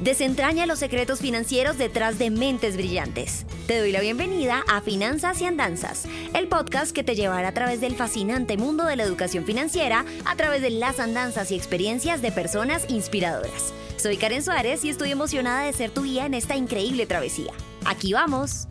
Desentraña los secretos financieros detrás de mentes brillantes. Te doy la bienvenida a Finanzas y Andanzas, el podcast que te llevará a través del fascinante mundo de la educación financiera a través de las andanzas y experiencias de personas inspiradoras. Soy Karen Suárez y estoy emocionada de ser tu guía en esta increíble travesía. ¡Aquí vamos!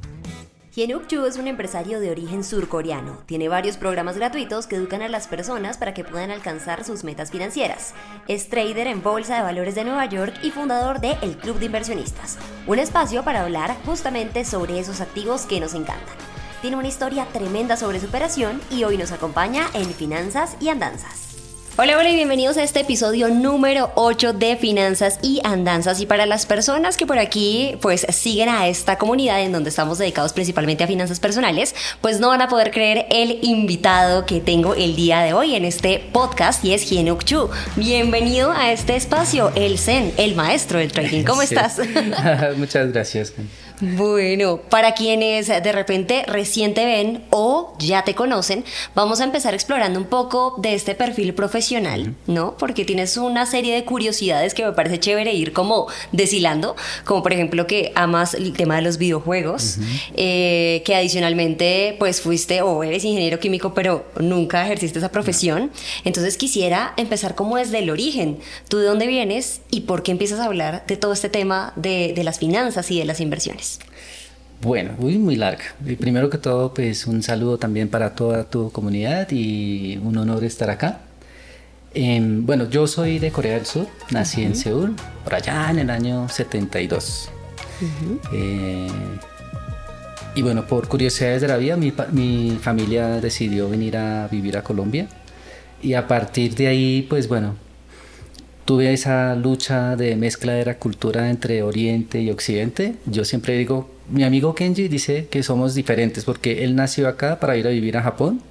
Hyunuk Chu es un empresario de origen surcoreano. Tiene varios programas gratuitos que educan a las personas para que puedan alcanzar sus metas financieras. Es trader en Bolsa de Valores de Nueva York y fundador de El Club de Inversionistas, un espacio para hablar justamente sobre esos activos que nos encantan. Tiene una historia tremenda sobre superación y hoy nos acompaña en Finanzas y Andanzas. Hola, hola y bienvenidos a este episodio número 8 de Finanzas y Andanzas. Y para las personas que por aquí pues siguen a esta comunidad en donde estamos dedicados principalmente a finanzas personales, pues no van a poder creer el invitado que tengo el día de hoy en este podcast y es Hienuk Chu. Bienvenido a este espacio, el Zen, el maestro del trading. ¿Cómo estás? Muchas gracias. Bueno, para quienes de repente recién te ven o ya te conocen, vamos a empezar explorando un poco de este perfil profesional, ¿no? Porque tienes una serie de curiosidades que me parece chévere ir como deshilando, como por ejemplo que amas el tema de los videojuegos, eh, que adicionalmente pues fuiste o eres ingeniero químico, pero nunca ejerciste esa profesión. Entonces quisiera empezar como desde el origen. ¿Tú de dónde vienes y por qué empiezas a hablar de todo este tema de, de las finanzas y de las inversiones? Bueno, muy, muy larga. Y primero que todo, pues un saludo también para toda tu comunidad y un honor estar acá. Em, bueno, yo soy de Corea del Sur, nací en Seúl, por allá en el año 72. Eh, y bueno, por curiosidades de la vida, mi, mi, familia decidió venir a vivir a Colombia. Y a partir de ahí, pues bueno, tuve esa lucha de mezcla de la cultura entre Oriente y Occidente. Yo siempre digo, mi amigo Kenji dice que somos diferentes porque él nació acá para ir a vivir a Japón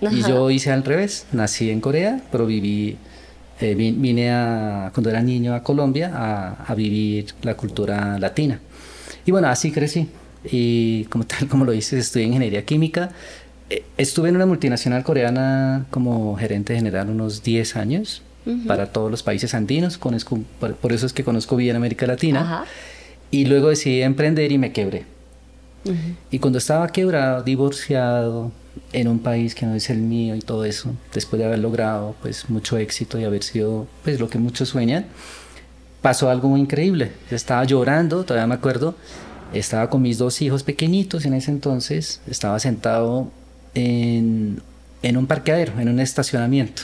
y yo hice al revés, nací en Corea, pero viví, eh, vine a, cuando era niño a Colombia a, vivir la cultura latina. Y bueno, así crecí. Y como tal, como lo dices, estudié ingeniería química. Eh, estuve en una multinacional coreana como gerente general unos 10 años para todos los países andinos, conozco, por, eso es que conozco bien América Latina. Y luego decidí emprender y me quebré. Y cuando estaba quebrado, divorciado, en un país que no es el mío y todo eso, después de haber logrado pues mucho éxito y haber sido pues lo que muchos sueñan, pasó algo muy increíble. Yo estaba llorando, todavía me acuerdo, estaba con mis dos hijos pequeñitos en ese entonces, estaba sentado en, en un parqueadero, en un estacionamiento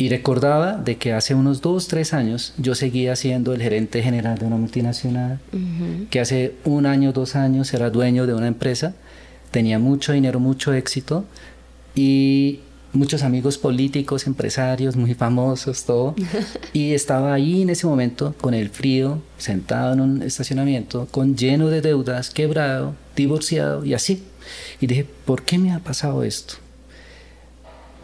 y recordaba de que hace unos dos, tres años yo seguía siendo el gerente general de una multinacional, que hace un año, dos años era dueño de una empresa, tenía mucho dinero, mucho éxito y muchos amigos políticos, empresarios muy famosos, todo. y estaba ahí en ese momento con el frío, sentado en un estacionamiento, con lleno de deudas, quebrado, divorciado y así. Y dije, ¿por qué me ha pasado esto?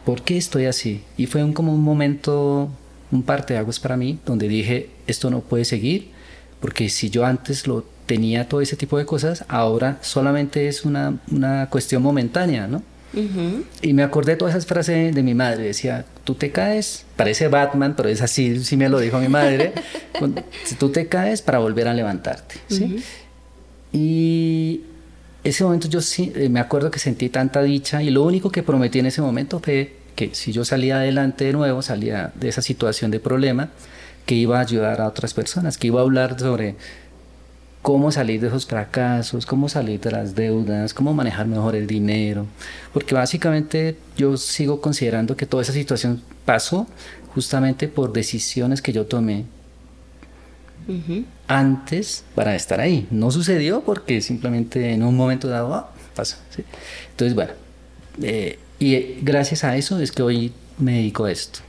¿Por qué estoy así? Y fue un, como un momento, un parte de aguas para mí, donde dije, esto no puede seguir, porque si yo antes lo tenía todo ese tipo de cosas, ahora solamente es una, una cuestión momentánea, ¿no? Y me acordé de todas esas frases de mi madre, decía, tú te caes, parece Batman, pero es así, sí me lo dijo mi madre, si tú te caes para volver a levantarte, ¿sí? Y ese momento yo sí, eh, me acuerdo que sentí tanta dicha y lo único que prometí en ese momento fue que si yo salía adelante de nuevo, salía de esa situación de problema, que iba a ayudar a otras personas, que iba a hablar sobre cómo salir de esos fracasos, cómo salir de las deudas, cómo manejar mejor el dinero, porque básicamente yo sigo considerando que toda esa situación pasó justamente por decisiones que yo tomé antes para estar ahí. No sucedió porque simplemente en un momento dado ah, pasó. Entonces, bueno, eh, y gracias a eso es que hoy me dedico a esto.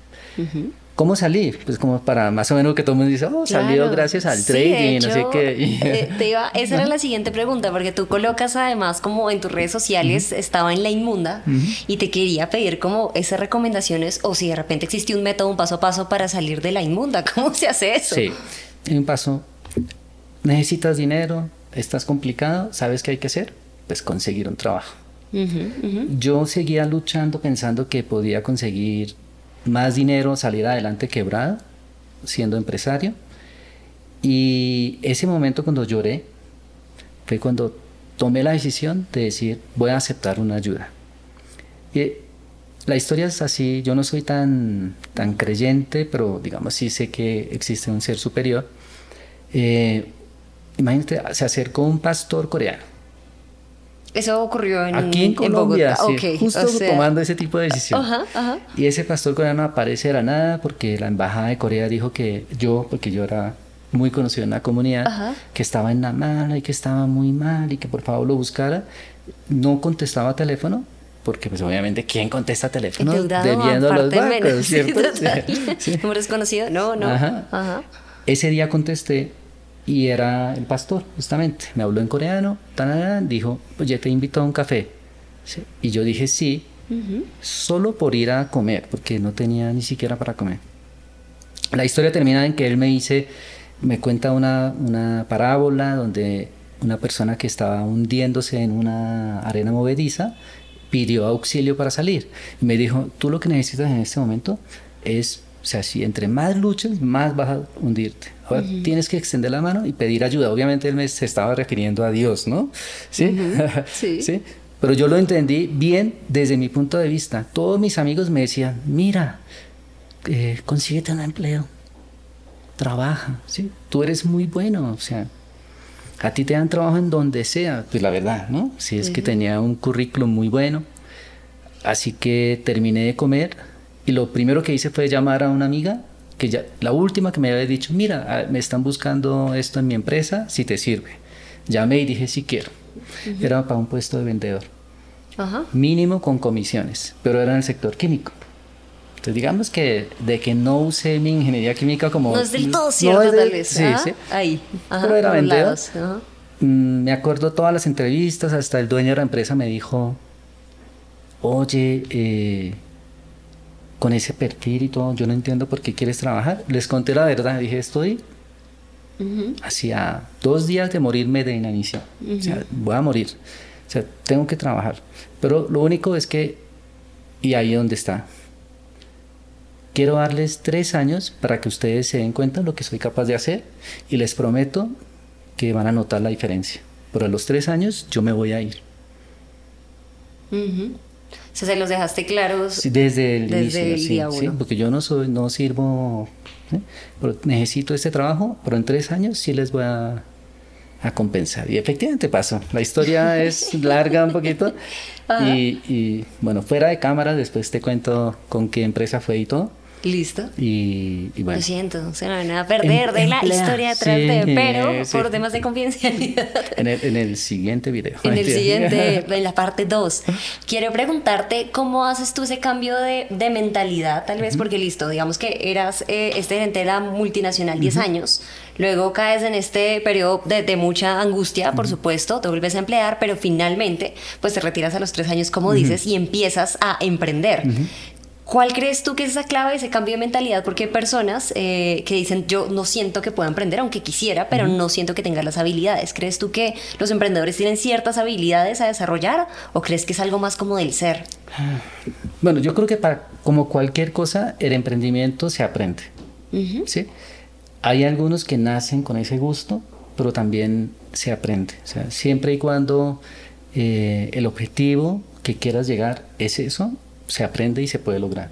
¿Cómo salí? Pues como para más o menos que todo el mundo dice, oh, salió gracias al trading, no sé qué. Eh, te iba, esa era la siguiente pregunta, porque tú colocas además como en tus redes sociales, estaba en la inmunda, y te quería pedir como esas recomendaciones, o si de repente existe un método, un paso a paso para salir de la inmunda, ¿cómo se hace eso? Sí, un paso, necesitas dinero, estás complicado, ¿sabes qué hay que hacer? Pues conseguir un trabajo. Yo seguía luchando pensando que podía conseguir más dinero, salir adelante quebrado, siendo empresario. Y ese momento cuando lloré fue cuando tomé la decisión de decir, voy a aceptar una ayuda. Y la historia es así, yo no soy tan, tan creyente, pero digamos sí sé que existe un ser superior. Eh, imagínate, se acercó un pastor coreano. Eso ocurrió en, Aquí en Colombia, sí, justo tomando ese tipo de decisión. Y ese pastor coreano aparece de la nada porque la embajada de Corea dijo que yo, porque yo era muy conocido en la comunidad, que estaba en la mala y que estaba muy mal y que por favor lo buscara. No contestaba teléfono, porque pues obviamente ¿quién contesta teléfono? Debiendo los bancos, ¿cierto? Sí, desconocido? No, no. Ese día contesté y era el pastor, justamente. Me habló en coreano, dijo, pues ya te invito a un café. Y yo dije sí, solo por ir a comer, porque no tenía ni siquiera para comer. La historia termina en que él me dice, me cuenta una, una parábola donde una persona que estaba hundiéndose en una arena movediza pidió auxilio para salir. Y me dijo, tú lo que necesitas en este momento es, o sea, si entre más luchas, más vas a hundirte. Ahora tienes que extender la mano y pedir ayuda. Obviamente él me se estaba refiriendo a Dios, ¿no? ¿Sí? sí. Pero yo lo entendí bien desde mi punto de vista. Todos mis amigos me decían, mira, eh, consíguete un empleo, trabaja, ¿sí? Tú eres muy bueno, o sea, a ti te dan trabajo en donde sea, pues la verdad, ¿no? Si es que tenía un currículum muy bueno. Así que terminé de comer y lo primero que hice fue llamar a una amiga, que ya, la última que me había dicho, mira, ah, me están buscando esto en mi empresa, si te sirve. Llamé y dije, sí quiero. Era para un puesto de vendedor. Mínimo con comisiones, pero era en el sector químico. Entonces, digamos que de que no usé mi ingeniería química como... No es del todo cierto, tal vez. Sí, sí. Ahí. Pero era vendedor. Mm, me acuerdo todas las entrevistas, hasta el dueño de la empresa me dijo, oye, eh, con ese perfil y todo, yo no entiendo por qué quieres trabajar. Les conté la verdad, dije, estoy hacía dos días de morirme de inanición. O sea, voy a morir. O sea, tengo que trabajar. Pero lo único es que, y ahí donde está, Quiero darles tres años para que ustedes se den cuenta de lo que soy capaz de hacer y les prometo que van a notar la diferencia. Pero a los tres años yo me voy a ir. O sea, se los dejaste claros desde el inicio, sí, porque yo no soy, no sirvo, pero necesito este trabajo, pero en tres años sí les voy a, a compensar. Y efectivamente pasó. La historia es larga un poquito. Y, y, bueno, fuera de cámara, después te cuento con qué empresa fue y todo. Listo. Y, bueno. Lo siento, se no van a perder de la historia atrás de, pero por temas de confidencialidad. En el, en el siguiente video. En el siguiente, en la parte 2. Quiero preguntarte cómo haces tú ese cambio de, de mentalidad, tal vez, porque listo, digamos que eras eh, este gerente de la multinacional 10 años, luego caes en este periodo de, de mucha angustia, por supuesto, te vuelves a emplear, pero finalmente, pues te retiras a los 3 años, como dices, y empiezas a emprender. ¿Cuál crees tú que es esa clave, ese cambio de mentalidad? Porque hay personas eh, que dicen, yo no siento que pueda emprender, aunque quisiera, pero no siento que tenga las habilidades. ¿Crees tú que los emprendedores tienen ciertas habilidades a desarrollar o crees que es algo más como del ser? Bueno, yo creo que para, como cualquier cosa, el emprendimiento se aprende. ¿sí? Hay algunos que nacen con ese gusto, pero también se aprende. O sea, siempre y cuando eh, el objetivo que quieras llegar es eso, se aprende y se puede lograr.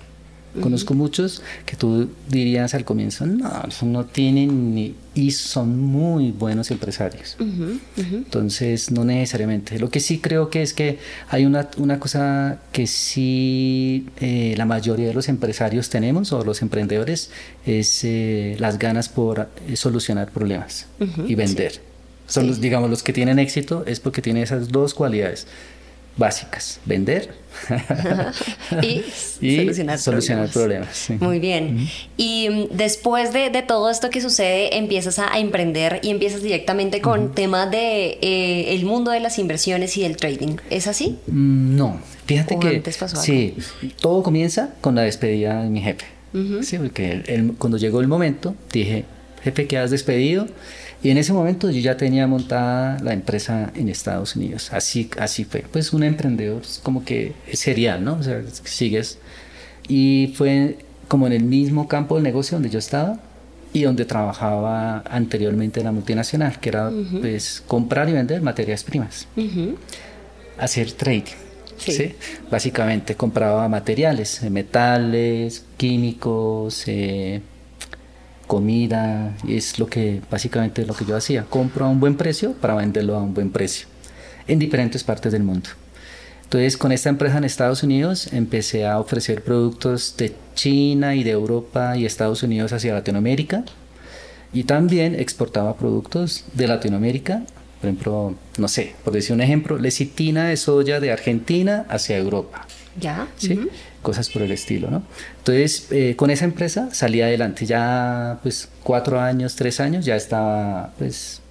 Conozco muchos que tú dirías al comienzo, no, no tienen ni... y son muy buenos empresarios. Entonces, no necesariamente. Lo que sí creo que es que hay una, una cosa que sí eh, la mayoría de los empresarios tenemos, o los emprendedores, es eh, las ganas por eh, solucionar problemas y vender. Son los, digamos, los que tienen éxito es porque tienen esas dos cualidades básicas, vender y, solucionar, problemas. Muy bien. Y mm, después de, todo esto que sucede, empiezas a, emprender y empiezas directamente con temas de eh, el mundo de las inversiones y del trading. ¿Es así? Mm, no, fíjate que sí, todo comienza con la despedida de mi jefe. Sí, porque cuando llegó el momento, dije, jefe, quedas despedido y en ese momento yo ya tenía montada la empresa en Estados Unidos. Así, así fue. Pues un emprendedor como que serial, ¿no? O sea, sigues. Y fue como en el mismo campo del negocio donde yo estaba. y donde trabajaba anteriormente en la multinacional, que era pues comprar y vender materias primas. Hacer trading. Sí. Básicamente compraba materiales, eh, metales, químicos, eh, comida, y es lo que básicamente lo que yo hacía. Compro a un buen precio para venderlo a un buen precio en diferentes partes del mundo. Entonces, con esta empresa en Estados Unidos empecé a ofrecer productos de China y de Europa y Estados Unidos hacia Latinoamérica. Y también exportaba productos de Latinoamérica, por ejemplo, no sé, por decir un ejemplo, lecitina de soya de Argentina hacia Europa. Ya. ¿Sí? Cosas por el estilo, ¿no? Entonces, eh, con esa empresa salí adelante. Ya, pues, cuatro años, tres años, ya estaba, pues,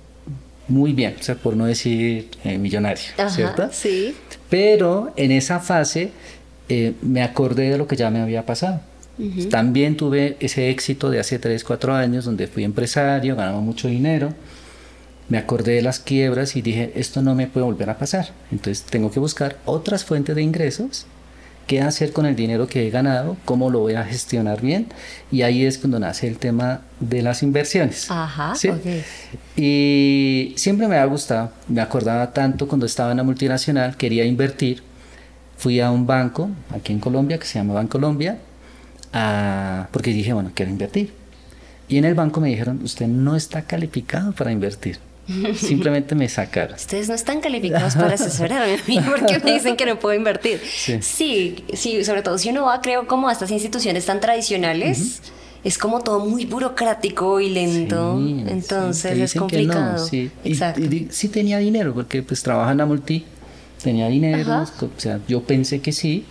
muy bien, o sea, por no decir eh, millonario, ¿cierto? Sí. Pero en esa fase eh, me acordé de lo que ya me había pasado. También tuve ese éxito de hace 3, 4 años donde fui empresario, ganaba mucho dinero. Me acordé de las quiebras y dije, esto no me puede volver a pasar. Entonces tengo que buscar otras fuentes de ingresos qué hacer con el dinero que he ganado, cómo lo voy a gestionar bien. Y ahí es cuando nace el tema de las inversiones. Ajá, ¿sí? Y siempre me ha gustado, me acordaba tanto cuando estaba en la multinacional, quería invertir. Fui a un banco aquí en Colombia que se llama Bancolombia, a, porque dije, bueno, quiero invertir. Y en el banco me dijeron, usted no está calificado para invertir. Simplemente me sacaron. Ustedes no están calificados para asesorarme a mí porque me dicen que no puedo invertir. Sí. sí, sobre todo si uno va, creo, como a estas instituciones tan tradicionales. Es como todo muy burocrático y lento, entonces es complicado. sí. Exacto. Y, sí tenía dinero, porque pues trabaja en la multi, tenía dinero, o sea, yo pensé que sí,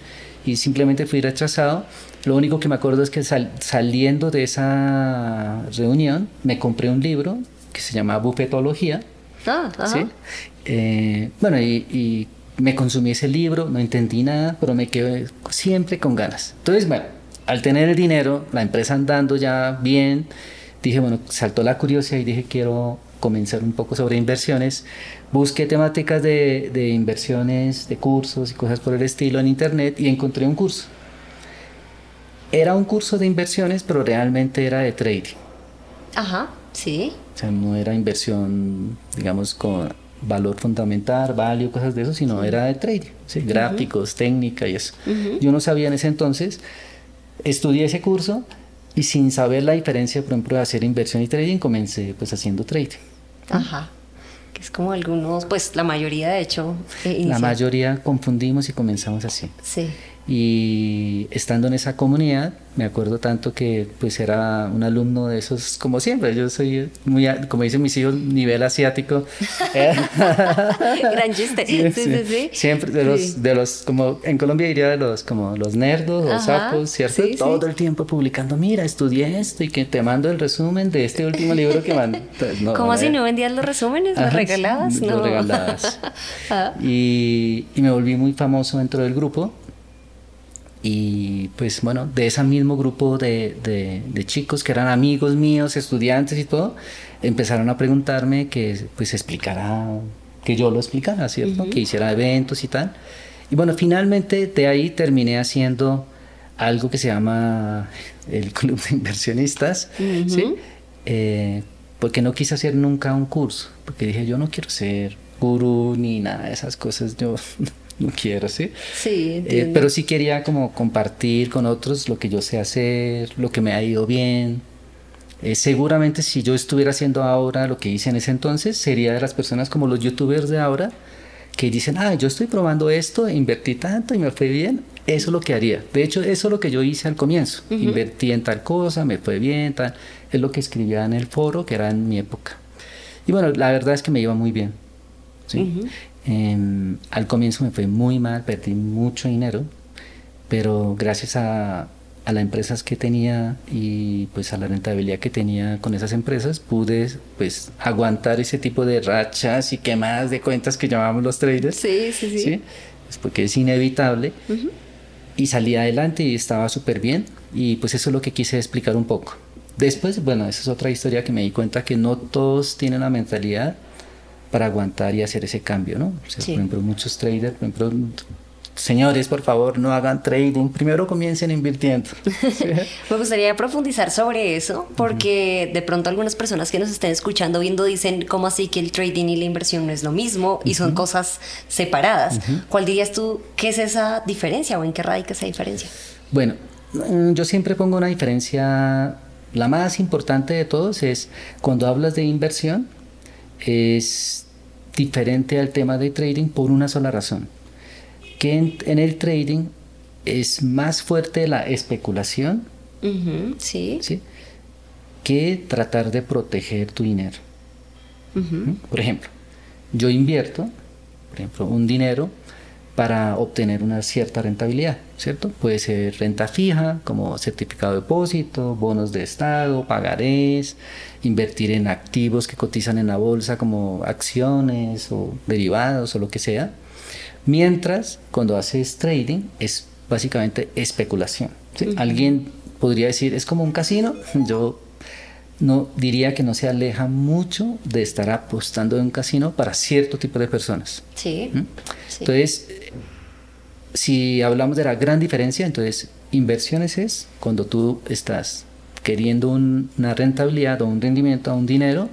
y simplemente fui rechazado. Lo único que me acuerdo es que saliendo de esa reunión me compré un libro que se llama bufetología. Ah, ¿sí? Eh, bueno, y, me consumí ese libro, no entendí nada, pero me quedé siempre con ganas. Entonces, bueno, al tener el dinero, la empresa andando ya bien, dije, bueno, saltó la curiosidad y dije, quiero comenzar un poco sobre inversiones. Busqué temáticas de, de inversiones, de cursos y cosas por el estilo en internet y encontré un curso. Era un curso de inversiones, pero realmente era de trading. Ajá, sí. O sea, no era inversión, digamos, con valor fundamental, value, cosas de eso, sino era de trading, ¿sí? gráficos, técnica y eso. Yo no sabía en ese entonces, estudié ese curso y sin saber la diferencia, por ejemplo, de hacer inversión y trading, comencé pues haciendo trading. Ajá. Que es como algunos, pues la mayoría de hecho. Eh, la mayoría confundimos y comenzamos así. Sí y estando en esa comunidad me acuerdo tanto que pues era un alumno de esos como siempre yo soy muy como dicen mis hijos nivel asiático. Gran chiste. Sí, sí, sí, siempre de los de los como en Colombia diría de los como los nerdos los sapos cierto todo el tiempo publicando mira estudié esto y que te mando el resumen de este último libro que mandé no, ¿cómo así no vendías los resúmenes los regalabas no. los regalabas. Ah. y, y me volví muy famoso dentro del grupo y pues bueno, de ese mismo grupo de, de, chicos que eran amigos míos, estudiantes y todo, empezaron a preguntarme que pues explicara, que yo lo explicara, ¿cierto? Que hiciera eventos y tal. Y bueno, finalmente de ahí terminé haciendo algo que se llama el Club de Inversionistas, ¿sí? Eh, porque no quise hacer nunca un curso, porque dije, yo no quiero ser gurú ni nada de esas cosas, yo quiero, ¿sí? Sí, eh, pero sí quería como compartir con otros lo que yo sé hacer, lo que me ha ido bien. Eh, seguramente si yo estuviera haciendo ahora lo que hice en ese entonces, sería de las personas como los youtubers de ahora, que dicen, ah, yo estoy probando esto, invertí tanto y me fue bien, eso es lo que haría. De hecho, eso es lo que yo hice al comienzo. Invertí en tal cosa, me fue bien, tal. Es lo que escribía en el foro, que era en mi época. Y bueno, la verdad es que me iba muy bien. ¿sí? Em, al comienzo me fue muy mal, perdí mucho dinero, pero gracias a, a las empresas que tenía y pues a la rentabilidad que tenía con esas empresas pude pues aguantar ese tipo de rachas y quemadas de cuentas que llamamos los traders. Sí, sí, sí. Pues porque es inevitable. Y salí adelante y estaba súper bien y pues eso es lo que quise explicar un poco. Después, bueno, esa es otra historia que me di cuenta que no todos tienen la mentalidad para aguantar y hacer ese cambio, ¿no? Por ejemplo, muchos traders, por ejemplo, señores, por favor, no hagan trading, primero comiencen invirtiendo. Me gustaría profundizar sobre eso, porque de pronto algunas personas que nos estén escuchando, viendo, dicen, ¿cómo así que el trading y la inversión no es lo mismo y son cosas separadas? ¿Cuál dirías tú qué es esa diferencia o en qué radica esa diferencia? Bueno, mm, yo siempre pongo una diferencia, la más importante de todos es cuando hablas de inversión, es diferente al tema de trading por una sola razón que en, el trading es más fuerte la especulación sí. que tratar de proteger tu dinero. Por ejemplo, yo invierto, por ejemplo, un dinero para obtener una cierta rentabilidad, ¿cierto? Puede ser renta fija, como certificado de depósito, bonos de estado, pagarés, invertir en activos que cotizan en la bolsa como acciones o derivados o lo que sea. Mientras, cuando haces trading, es básicamente especulación. Alguien podría decir, es como un casino. Yo no diría que no se aleja mucho de estar apostando en un casino para cierto tipo de personas. Sí. Entonces, si hablamos de la gran diferencia, entonces inversiones es cuando tú estás queriendo una rentabilidad o un rendimiento a un dinero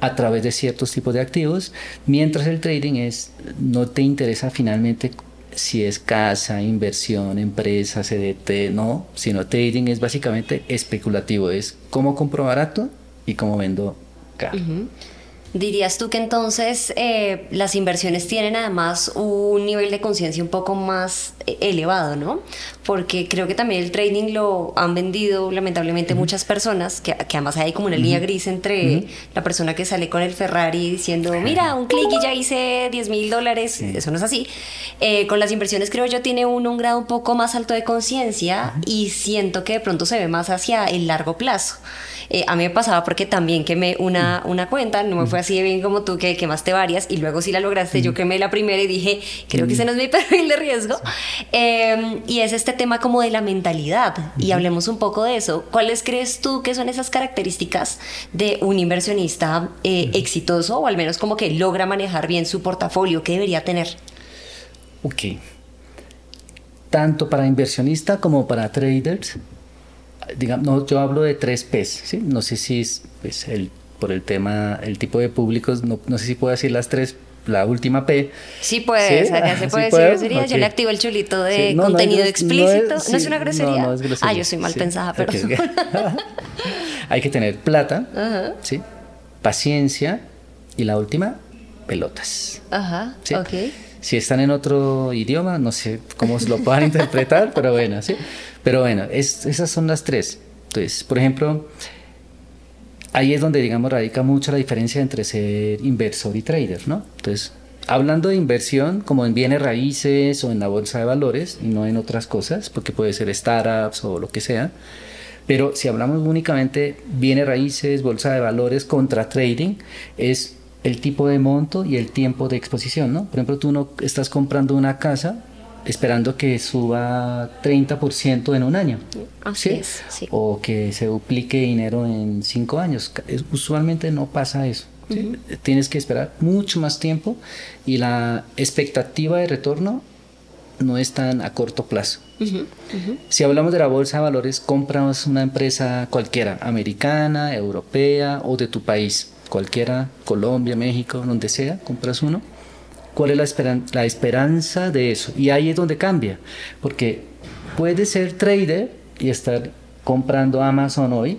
a través de ciertos tipos de activos, mientras el trading es, no te interesa finalmente si es casa, inversión, empresa, CDT, no, sino trading es básicamente especulativo, es cómo compro barato y cómo vendo caro. ¿Dirías tú que entonces eh, las inversiones tienen además un nivel de conciencia un poco más eh, elevado, ¿no? Porque creo que también el trading lo han vendido lamentablemente muchas personas, que, además hay como una línea gris entre la persona que sale con el Ferrari diciendo, mira, un clic y ya hice 10 mil dólares, eso no es así. Eh, con las inversiones creo yo tiene uno un grado un poco más alto de conciencia y siento que de pronto se ve más hacia el largo plazo. Eh, a mí me pasaba porque también quemé una, mm. una cuenta, no me fue así de bien como tú que quemaste varias y luego sí la lograste, yo mm. quemé la primera y dije, creo que ese no es mi perfil de riesgo. Em, y es este tema como de la mentalidad y hablemos un poco de eso. ¿Cuáles crees tú que son esas características de un inversionista eh, exitoso o al menos como que logra manejar bien su portafolio? ¿Qué debería tener? Ok. Tanto para inversionista como para traders, digamos, yo hablo de tres P's, ¿sí? No sé si es pues, el, por el tema, el tipo de públicos, no, no sé si puedo decir las tres, la última P. Sí puedes, ¿Sí? se puede decir grosería. Yo le activo el chulito de contenido explícito. No es, una grosería? No, es grosería. Ah, yo soy mal pensada, pero... Hay que tener plata, ¿sí? Paciencia y la última, pelotas. Ajá, ok. Si están en otro idioma, no sé cómo se lo puedan interpretar, pero bueno, sí. Pero bueno, esas son las tres. Entonces, por ejemplo, ahí es donde, digamos, radica mucho la diferencia entre ser inversor y trader, ¿no? Entonces, hablando de inversión, como en bienes raíces o en la bolsa de valores, y no en otras cosas, porque puede ser startups o lo que sea, pero si hablamos únicamente bienes raíces, bolsa de valores contra trading, es el tipo de monto y el tiempo de exposición, ¿no? Por ejemplo, tú no estás comprando una casa esperando que suba 30% en un año. Así es. Sí. O que se duplique dinero en cinco años. Usualmente no pasa eso. Tienes que esperar mucho más tiempo y la expectativa de retorno no es tan a corto plazo. Si hablamos de la bolsa de valores, compras una empresa cualquiera, americana, europea o de tu país, cualquiera, Colombia, México, donde sea, compras uno ¿Cuál es la, la esperanza de eso? Y ahí es donde cambia, porque puede ser trader y estar comprando Amazon hoy,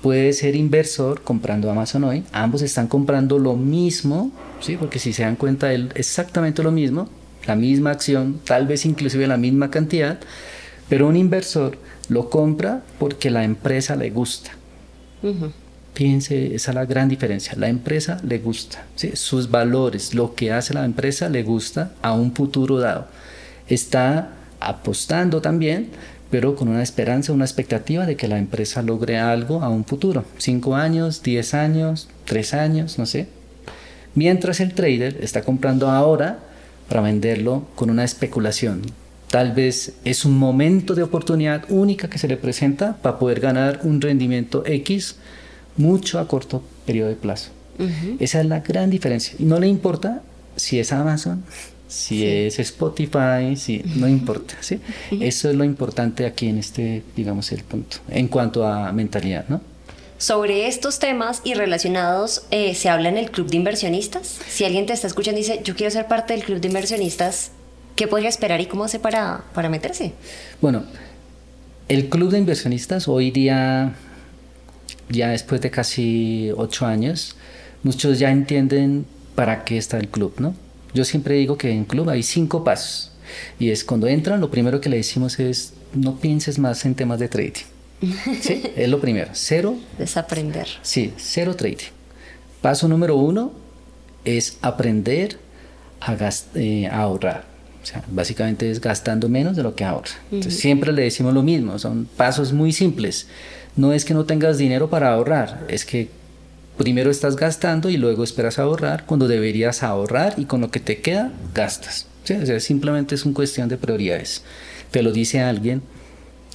puede ser inversor comprando Amazon hoy, ambos están comprando lo mismo, ¿sí? porque si se dan cuenta es exactamente lo mismo, la misma acción, tal vez inclusive la misma cantidad, pero un inversor lo compra porque la empresa le gusta. Fíjense, esa es la gran diferencia. La empresa le gusta, sus valores, lo que hace la empresa le gusta a un futuro dado. Está apostando también, pero con una esperanza, una expectativa de que la empresa logre algo a un futuro. Cinco años, diez años, tres años, no sé. Mientras el trader está comprando ahora para venderlo con una especulación. Tal vez es un momento de oportunidad única que se le presenta para poder ganar un rendimiento X mucho a corto periodo de plazo. Esa es la gran diferencia. Y no le importa si es Amazon, si es Spotify, si no importa, ¿sí? Eso es lo importante aquí en este, digamos, el punto, en cuanto a mentalidad, ¿no? Sobre estos temas y relacionados, eh, ¿se habla en el club de inversionistas? Si alguien te está escuchando y dice, yo quiero ser parte del club de inversionistas, ¿qué podría esperar y cómo hace para, para meterse? Bueno, el club de inversionistas hoy día, ya después de casi ocho años, muchos ya entienden para qué está el club, ¿no? Yo siempre digo que en club hay cinco pasos. Y es cuando entran, lo primero que le decimos es, no pienses más en temas de trading ¿Sí? Es lo primero. Cero. Desaprender. Sí, cero trading. Paso número uno es aprender a, eh, ahorrar. O sea, básicamente es gastando menos de lo que ahorra. siempre le decimos lo mismo, son pasos muy simples. No es que no tengas dinero para ahorrar, es que primero estás gastando y luego esperas ahorrar cuando deberías ahorrar y con lo que te queda gastas. O sea, simplemente es una cuestión de prioridades. Te lo dice alguien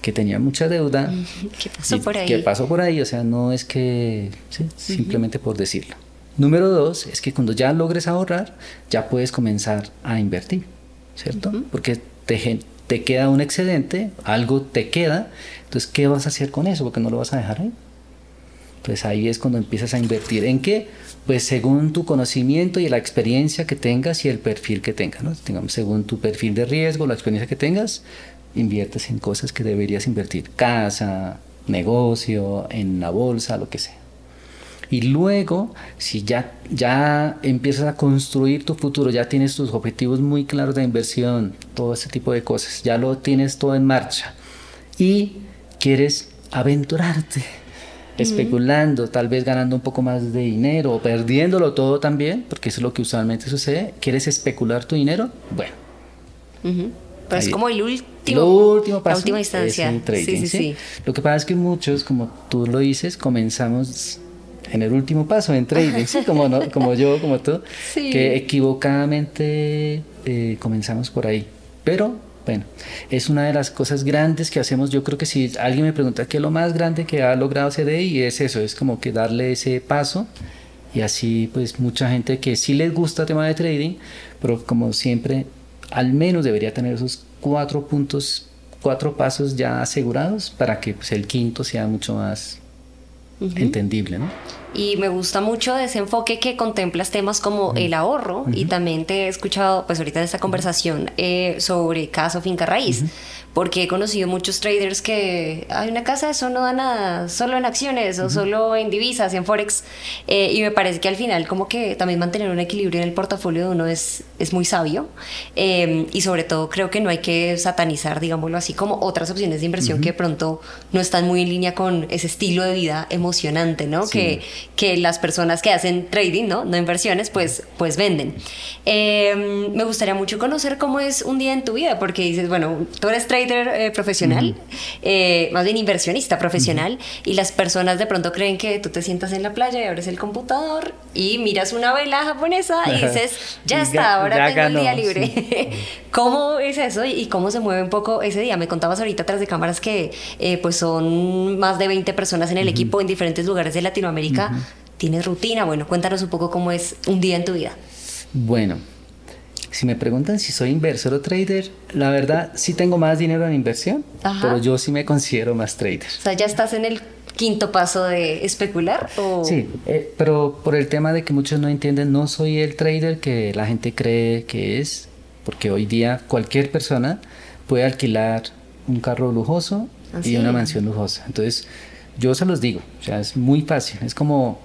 que tenía mucha deuda. ¿Qué pasó por ahí? ¿Qué pasó por ahí? O sea, no es que, simplemente por decirlo. Número dos es que cuando ya logres ahorrar, ya puedes comenzar a invertir, ¿cierto? Porque te, te queda un excedente, algo te queda, entonces, ¿qué vas a hacer con eso? Porque no lo vas a dejar ahí. Pues ahí es cuando empiezas a invertir. ¿En qué? Pues según tu conocimiento y la experiencia que tengas y el perfil que tengas, ¿no? Según tu perfil de riesgo, la experiencia que tengas, inviertes en cosas que deberías invertir, casa, negocio, en la bolsa, lo que sea. Y luego, si ya, ya empiezas a construir tu futuro, ya tienes tus objetivos muy claros de inversión, todo ese tipo de cosas, ya lo tienes todo en marcha y quieres aventurarte, especulando, tal vez ganando un poco más de dinero o perdiéndolo todo también, porque eso es lo que usualmente sucede, quieres especular tu dinero, bueno. Pero es como el último, último paso la última instancia. sí, sí, Lo que pasa es que muchos, como tú lo dices, comenzamos en el último paso, en trading, ¿sí? como, como yo, como tú, que equivocadamente eh, comenzamos por ahí. Pero bueno, es una de las cosas grandes que hacemos. Yo creo que si alguien me pregunta qué es lo más grande que ha logrado CDI, es eso, es como que darle ese paso. Y así, pues, mucha gente que sí les gusta el tema de trading, pero como siempre, al menos debería tener esos cuatro puntos, cuatro pasos ya asegurados para que pues, el quinto sea mucho más entendible, ¿no? Y me gusta mucho ese enfoque que contemplas temas como el ahorro y también te he escuchado, pues ahorita en esta conversación eh, sobre caso finca raíz porque he conocido muchos traders que hay una casa, eso no da nada, solo en acciones o solo en divisas, en forex, eh, y me parece que al final como que también mantener un equilibrio en el portafolio de uno es, es muy sabio, eh, y sobre todo creo que no hay que satanizar, digámoslo así, como otras opciones de inversión que de pronto no están muy en línea con ese estilo de vida emocionante, ¿no? Que, que las personas que hacen trading, ¿no? No inversiones, pues, pues venden. Eh, me gustaría mucho conocer cómo es un día en tu vida, porque dices, bueno, tú eres trader, eh, profesional, eh, más bien inversionista profesional, y las personas de pronto creen que tú te sientas en la playa y abres el computador y miras una vela japonesa y dices, ya está, ahora tengo el día libre. ¿Cómo es eso y cómo se mueve un poco ese día? Me contabas ahorita atrás de cámaras que eh, pues son más de 20 personas en el equipo en diferentes lugares de Latinoamérica. ¿Tienes rutina? Bueno, cuéntanos un poco cómo es un día en tu vida. Bueno, si me preguntan si soy inversor o trader, la verdad sí tengo más dinero en inversión, pero yo sí me considero más trader. O sea, ya estás en el quinto paso de especular o... Sí, eh, pero por el tema de que muchos no entienden, no soy el trader que la gente cree que es, porque hoy día cualquier persona puede alquilar un carro lujoso y una mansión lujosa. Entonces, yo se los digo, o sea, es muy fácil, es como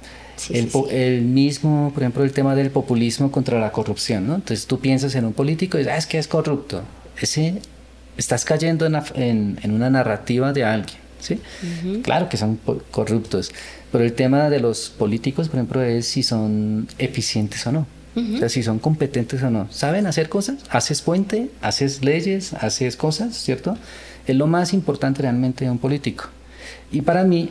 el, mismo, por ejemplo, el tema del populismo contra la corrupción, ¿no? Entonces tú piensas en un político y dices, ah, es que es corrupto. Ese, estás cayendo en, en, una narrativa de alguien, ¿sí? Claro que son corruptos, pero el tema de los políticos, por ejemplo, es si son eficientes o no. O sea, si son competentes o no. ¿Saben hacer cosas? Haces puente, haces leyes, haces cosas, ¿cierto? Es lo más importante realmente de un político. Y para mí,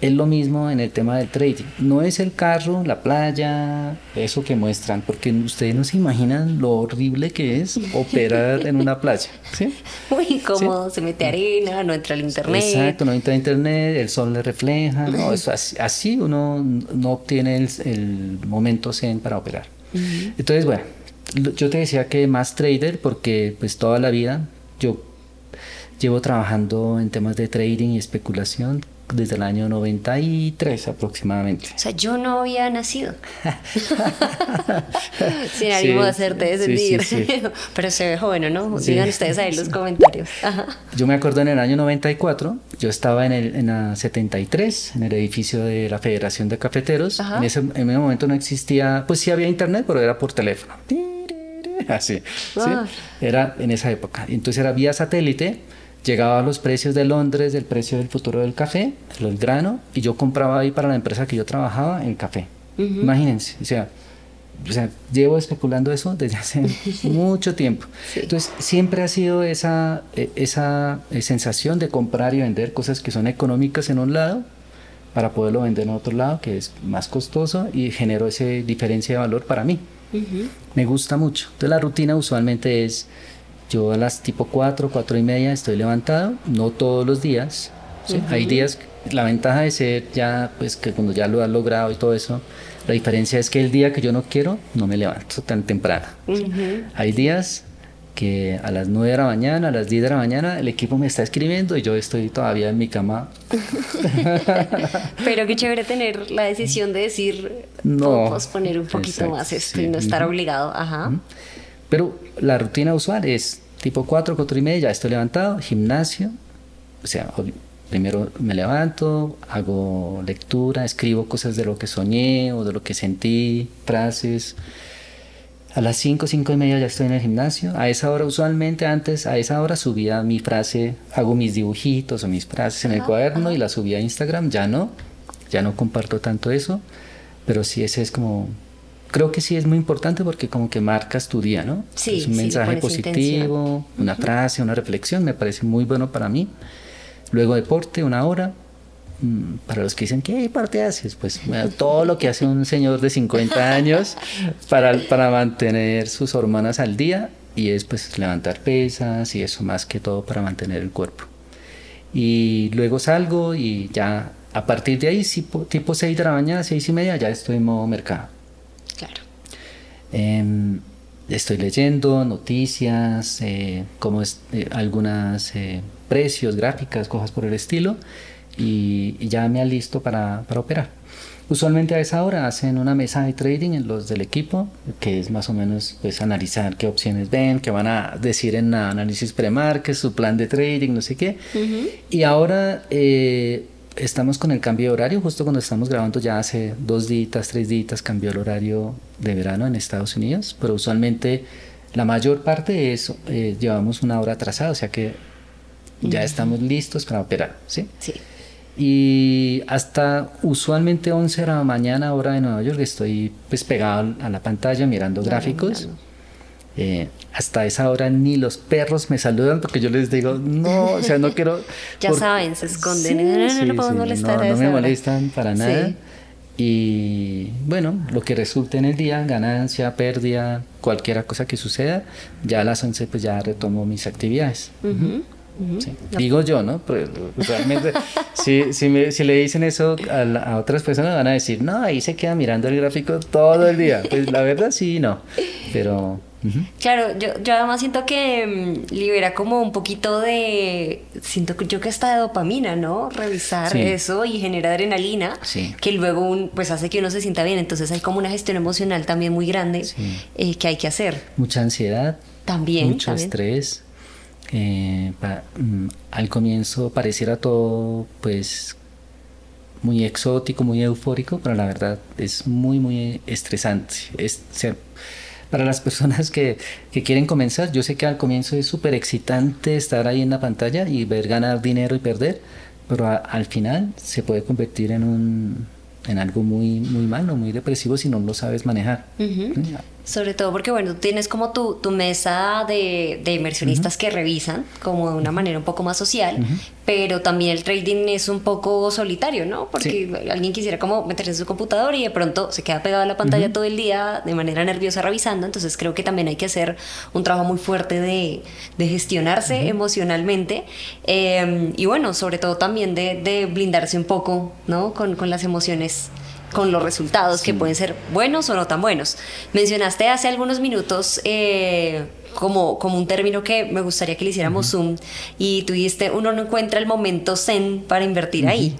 es lo mismo en el tema del trading. No es el carro, la playa, eso que muestran, porque ustedes no se imaginan lo horrible que es operar en una playa. ¿sí? Muy incómodo, se mete arena, no entra al internet. Exacto, no entra al internet, el sol le refleja. No, eso así, uno no obtiene el, momento zen para operar. Entonces, bueno, yo te decía que más trader porque pues toda la vida yo llevo trabajando en temas de trading y especulación desde el año 93 aproximadamente. O sea, yo no había nacido. Sin ánimo de hacerte descendir. Pero se ve joven, ¿no? Digan ustedes ahí en los comentarios. Yo me acuerdo en el año 94, yo estaba en, el, en la 73, en el edificio de la Federación de Cafeteros. En ese, en ese momento no existía, pues sí había internet, pero era por teléfono. Así, ¿sí? Era en esa época. Entonces era vía satélite llegaba a los precios de Londres, del precio del futuro del café, el grano, y yo compraba ahí para la empresa que yo trabajaba el café. Imagínense, o sea, o sea, llevo especulando eso desde hace mucho tiempo. Entonces, siempre ha sido esa, e, esa e, sensación de comprar y vender cosas que son económicas en un lado para poderlo vender en otro lado, que es más costoso y genero esa diferencia de valor para mí. Me gusta mucho. Entonces, la rutina usualmente es yo a las tipo 4, 4 y media estoy levantado, no todos los días. Hay días, la ventaja de ser ya, pues que cuando ya lo has logrado y todo eso, la diferencia es que el día que yo no quiero, no me levanto tan temprano. Hay días que a las 9 de la mañana, a las 10 de la mañana, el equipo me está escribiendo y yo estoy todavía en mi cama. Pero qué chévere tener la decisión de decir, no, posponer un poquito más esto y no estar obligado. Ajá. Pero la rutina usual es tipo 4, 4 y media, ya estoy levantado, gimnasio, o sea, primero me levanto, hago lectura, escribo cosas de lo que soñé o de lo que sentí, frases. A las 5, 5 y media ya estoy en el gimnasio. A esa hora, usualmente antes, a esa hora subía mi frase, hago mis dibujitos o mis frases en el cuaderno y la subía a Instagram. Ya no, ya no comparto tanto eso, pero sí ese es como creo que sí es muy importante porque como que marcas tu día, ¿no? Sí, es un mensaje positivo, una frase, una reflexión, me parece muy bueno para mí. Luego deporte, una hora. Mm, para los que dicen, ¿qué parte haces? Pues todo lo que hace un señor de 50 años para, para mantener sus hormonas al día y es pues levantar pesas y eso más que todo para mantener el cuerpo. Y luego salgo y ya a partir de ahí, tipo 6 de la mañana, 6 y media, ya estoy en modo mercado. Claro. Em, estoy leyendo noticias, eh, como es, eh, algunas eh, precios, gráficas, cosas por el estilo, y, ya me alisto para, para operar. Usualmente a esa hora hacen una mesa de trading en los del equipo, que es más o menos pues analizar qué opciones ven, qué van a decir en análisis pre-market, su plan de trading, no sé qué. Y ahora estamos con el cambio de horario, justo cuando estamos grabando ya hace dos días, tres días cambió el horario de verano en Estados Unidos, pero usualmente la mayor parte de eso eh, llevamos una hora atrasada, o sea que ya estamos listos para operar, ¿sí? Sí. Y hasta usualmente 11 de la mañana, hora de Nueva York, estoy pues pegado a la pantalla mirando gráficos. Eh, hasta esa hora ni los perros me saludan porque yo les digo, no, o sea, no quiero... ya saben, se esconden, no, no, no, molestar no, me molestan para nada. Y bueno, lo que resulte en el día, ganancia, pérdida, cualquier cosa que suceda, ya a las 11 pues ya retomo mis actividades. Digo yo, ¿no? Pero realmente, si, si, me, si, le dicen eso a, a, otras personas, van a decir, no, ahí se queda mirando el gráfico todo el día. Pues la verdad sí, no. Pero Claro, yo, yo además siento que mm, libera como un poquito de, siento que yo que está de dopamina, ¿no? Revisar eso y genera adrenalina, que luego un, pues hace que uno se sienta bien, entonces hay como una gestión emocional también muy grande eh, que hay que hacer. Mucha ansiedad. También. Mucho estrés. Eh, mm, al comienzo pareciera todo pues muy exótico, muy eufórico, pero la verdad es muy, muy estresante. Es, para las personas que, que quieren comenzar, yo sé que al comienzo es súper excitante estar ahí en la pantalla y ver ganar dinero y perder, pero al final se puede convertir en un en algo muy muy malo, muy depresivo si no lo sabes manejar. Sobre todo porque, bueno, tú tienes como tu, tu mesa de, de inversionistas que revisan como de una manera un poco más social, pero también el trading es un poco solitario, ¿no? Porque alguien quisiera como meterse en su computador y de pronto se queda pegado a la pantalla todo el día de manera nerviosa revisando, entonces creo que también hay que hacer un trabajo muy fuerte de, de gestionarse emocionalmente em, y bueno, sobre todo también de, de, blindarse un poco, ¿no? Con, con las emociones con los resultados que pueden ser buenos o no tan buenos. Mencionaste hace algunos minutos eh, como, como un término que me gustaría que le hiciéramos zoom y tú dijiste, uno no encuentra el momento zen para invertir ahí.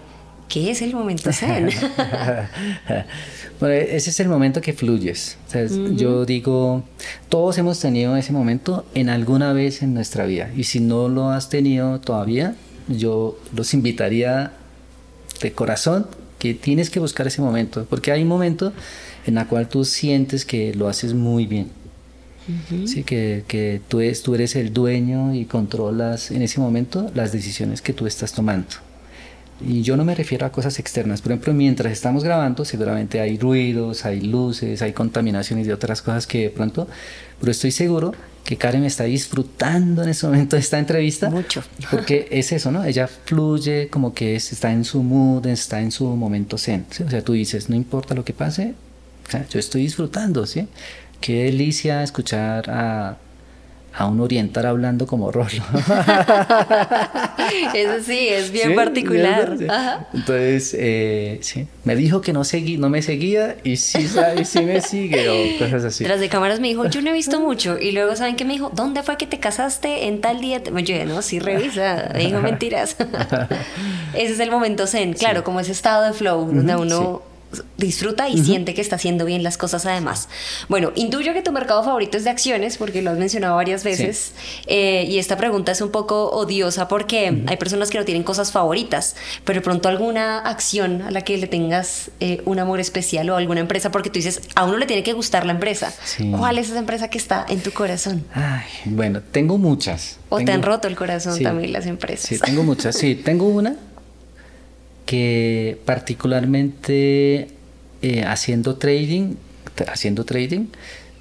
¿Qué es el momento zen? bueno, ese es el momento que fluyes. Yo digo, todos hemos tenido ese momento en alguna vez en nuestra vida. Y si no lo has tenido todavía, yo los invitaría de corazón que tienes que buscar ese momento. Porque hay un momento en el cual tú sientes que lo haces muy bien. Sí, que, que tú, tú eres el dueño y controlas en ese momento las decisiones que tú estás tomando. Y yo no me refiero a cosas externas. Por ejemplo, mientras estamos grabando, seguramente hay ruidos, hay luces, hay contaminaciones y otras cosas que de pronto, pero estoy seguro que Karen está disfrutando en ese momento de esta entrevista. Mucho. Porque es eso, ¿no? Ella fluye como que está en su mood, está en su momento zen. O sea, tú dices, no importa lo que pase, yo estoy disfrutando, ¿sí? Qué delicia escuchar a a un orientar hablando como Rolo. Eso sí, es bien particular. Entonces, eh, sí, me dijo que no, seguí, no me seguía y sí, sí me sigue o cosas así. Tras de cámaras me dijo, yo no he visto mucho. Y luego, ¿saben qué me dijo? ¿Dónde fue que te casaste en tal día? Yo dije, no, sí, revisa. Me dijo mentiras. Ese es el momento zen, claro, como ese estado de flow, donde uno disfruta y siente que está haciendo bien las cosas además. Bueno, intuyo que tu mercado favorito es de acciones porque lo has mencionado varias veces eh, y esta pregunta es un poco odiosa porque hay personas que no tienen cosas favoritas, pero pronto alguna acción a la que le tengas eh, un amor especial o alguna empresa porque tú dices, a uno le tiene que gustar la empresa. ¿Cuál es esa empresa que está en tu corazón? Ay, bueno, tengo muchas. O te han roto el corazón también las empresas. Sí, tengo muchas. Sí, tengo una que particularmente eh, haciendo trading, haciendo trading,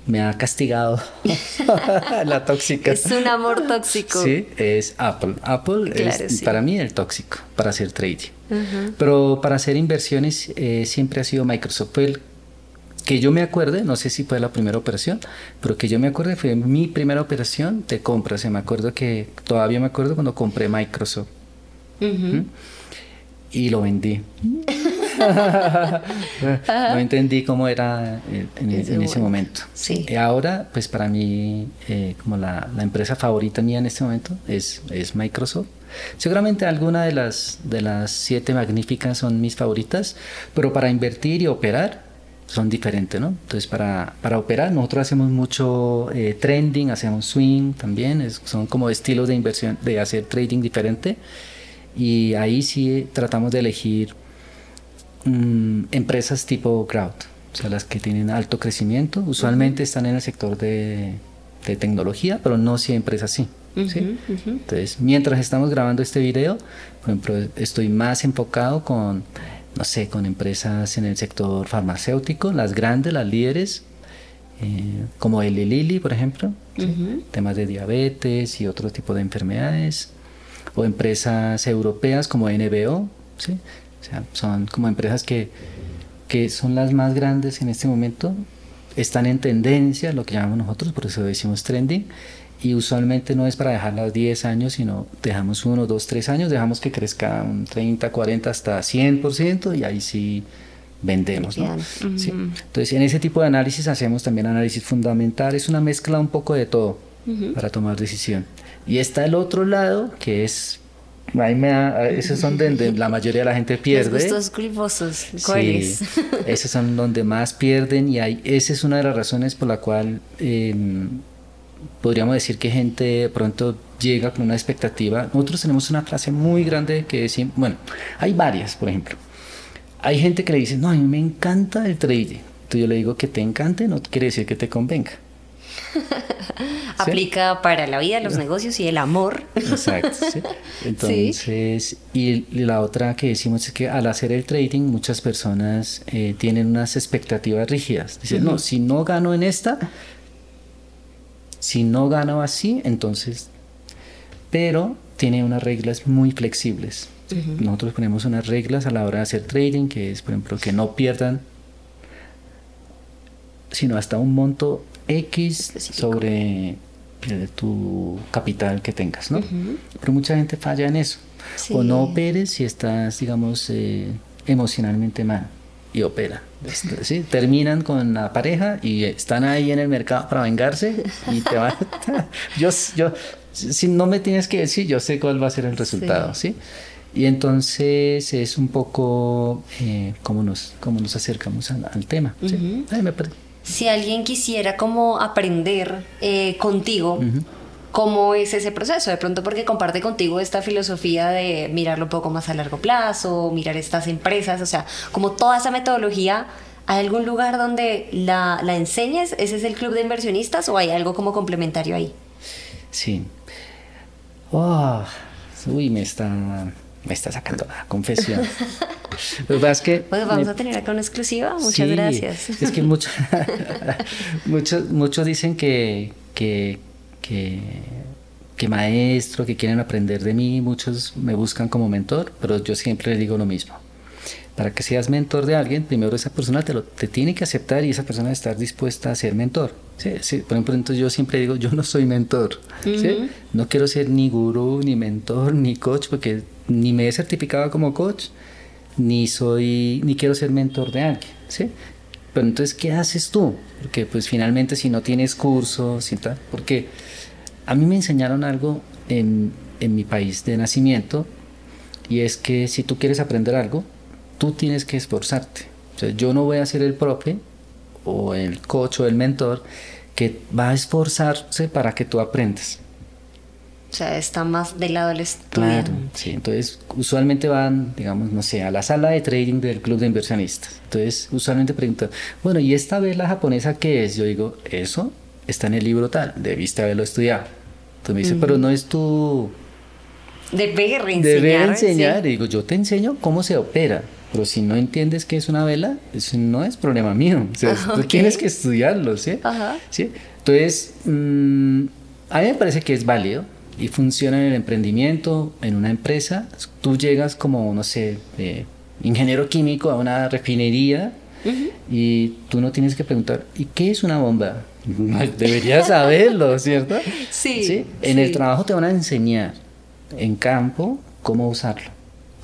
me ha castigado la tóxica. Es un amor tóxico. Sí, es Apple. Apple es para mí el tóxico para hacer trading. Pero para hacer inversiones eh, siempre ha sido Microsoft. que yo me acuerde, no sé si fue la primera operación, pero que yo me acuerde fue mi primera operación de compra. se me acuerdo que todavía me acuerdo cuando compré Microsoft y lo vendí. no entendí cómo era en, ese momento. Y ahora, pues para mí, eh, como la, empresa favorita mía en este momento es, es Microsoft. Seguramente alguna de las, de las siete magníficas son mis favoritas, pero para invertir y operar son diferentes, ¿no? Entonces, para, para operar, nosotros hacemos mucho eh, trending, hacemos swing también, son como estilos de inversión, de hacer trading diferente y ahí sí tratamos de elegir mm, empresas tipo crowd, o sea, las que tienen alto crecimiento, usualmente están en el sector de, tecnología, pero no siempre es así. Entonces, mientras estamos grabando este video, por ejemplo, estoy más enfocado con, no sé, con empresas en el sector farmacéutico, las grandes, las líderes, eh, como el Lilly, por ejemplo, temas de diabetes y otro tipo de enfermedades o empresas europeas como NBO, ¿sí? o sea, son como empresas que, que son las más grandes en este momento, están en tendencia, lo que llamamos nosotros, por eso decimos trending, y usualmente no es para dejarlas 10 años, sino dejamos 1, 2, 3 años, dejamos que crezca un 30, 40, hasta 100% y ahí sí vendemos. ¿no? ¿Sí? Entonces, en ese tipo de análisis hacemos también análisis fundamental, es una mezcla un poco de todo para tomar decisión. Y está el otro lado, que es Ahí me esos son donde la mayoría de la gente pierde. Los culposos, ¿cuáles? esos son donde más pierden y hay, esa es una de las razones por la cual em, podríamos decir que gente pronto llega con una expectativa. Nosotros tenemos una frase muy grande que decimos, bueno, hay varias, por ejemplo. Hay gente que le dice, no, a mí me encanta el trading. Entonces yo le digo que te encante, no quiere decir que te convenga. Aplica para la vida, los negocios y el amor. Exacto. Entonces, y la otra que decimos es que al hacer el trading, muchas personas eh, tienen unas expectativas rígidas. Dicen, no, si no gano en esta, si no gano así, entonces. Pero tiene unas reglas muy flexibles. Nosotros ponemos unas reglas a la hora de hacer trading, que es, por ejemplo, que no pierdan sino hasta un monto X sobre eh, tu capital que tengas, ¿no? Pero mucha gente falla en eso. O no operes si estás, digamos, eh, emocionalmente mal. y opera. ¿sí? Terminan con la pareja y están ahí en el mercado para vengarse y te van... yo, yo, si no me tienes que decir, yo sé cuál va a ser el resultado, ¿sí? Y entonces es un poco eh, cómo, nos, cómo nos acercamos al, tema. Si alguien quisiera como aprender eh, contigo, ¿cómo es ese proceso? De pronto porque comparte contigo esta filosofía de mirarlo un poco más a largo plazo, mirar estas empresas, o sea, como toda esa metodología. ¿Hay algún lugar donde la, la enseñes? ¿Ese es el club de inversionistas o hay algo como complementario ahí? Sí. Oh, uy, me está me está sacando la confesión. Lo que es que... Pues vamos a tener acá una exclusiva. Muchas gracias. Es que muchos, muchos, muchos dicen que, que, que, que, maestro, que quieren aprender de mí. Muchos me buscan como mentor, pero yo siempre les digo lo mismo. Para que seas mentor de alguien, primero esa persona te, lo, te tiene que aceptar y esa persona estar dispuesta a ser mentor. Sí, sí. Por ejemplo, entonces yo siempre digo, yo no soy mentor. ¿sí? No quiero ser ni gurú, ni mentor, ni coach, porque ni me he certificado como coach, ni soy, ni quiero ser mentor de alguien, ¿sí? Pero entonces, ¿qué haces tú? Porque pues finalmente si no tienes cursos y tal, porque a mí me enseñaron algo en, en mi país de nacimiento y es que si tú quieres aprender algo, tú tienes que esforzarte. O sea, yo no voy a ser el profe o el coach o el mentor que va a esforzarse para que tú aprendas. O sea, está más del lado del estudiante. Claro, sí. Entonces, usualmente van, digamos, no sé, a la sala de trading del club de inversionistas. Entonces, usualmente preguntan, bueno, ¿y esta vela japonesa qué es? Yo digo, eso está en el libro tal, debiste haberlo estudiado. Entonces me dice, pero no es tu... Deber enseñar. Deber enseñar. Y digo, yo te enseño cómo se opera. Pero si no entiendes qué es una vela, eso no es problema mío. O sea, tú tienes que estudiarlo, ¿sí? Ajá. ¿Sí? Entonces, mm, a mí me parece que es válido y funciona en el emprendimiento, en una empresa, tú llegas como, no sé, ingeniero químico a una refinería y tú no tienes que preguntar, ¿y qué es una bomba? Deberías saberlo, ¿cierto? Sí. En el trabajo te van a enseñar en campo cómo usarlo.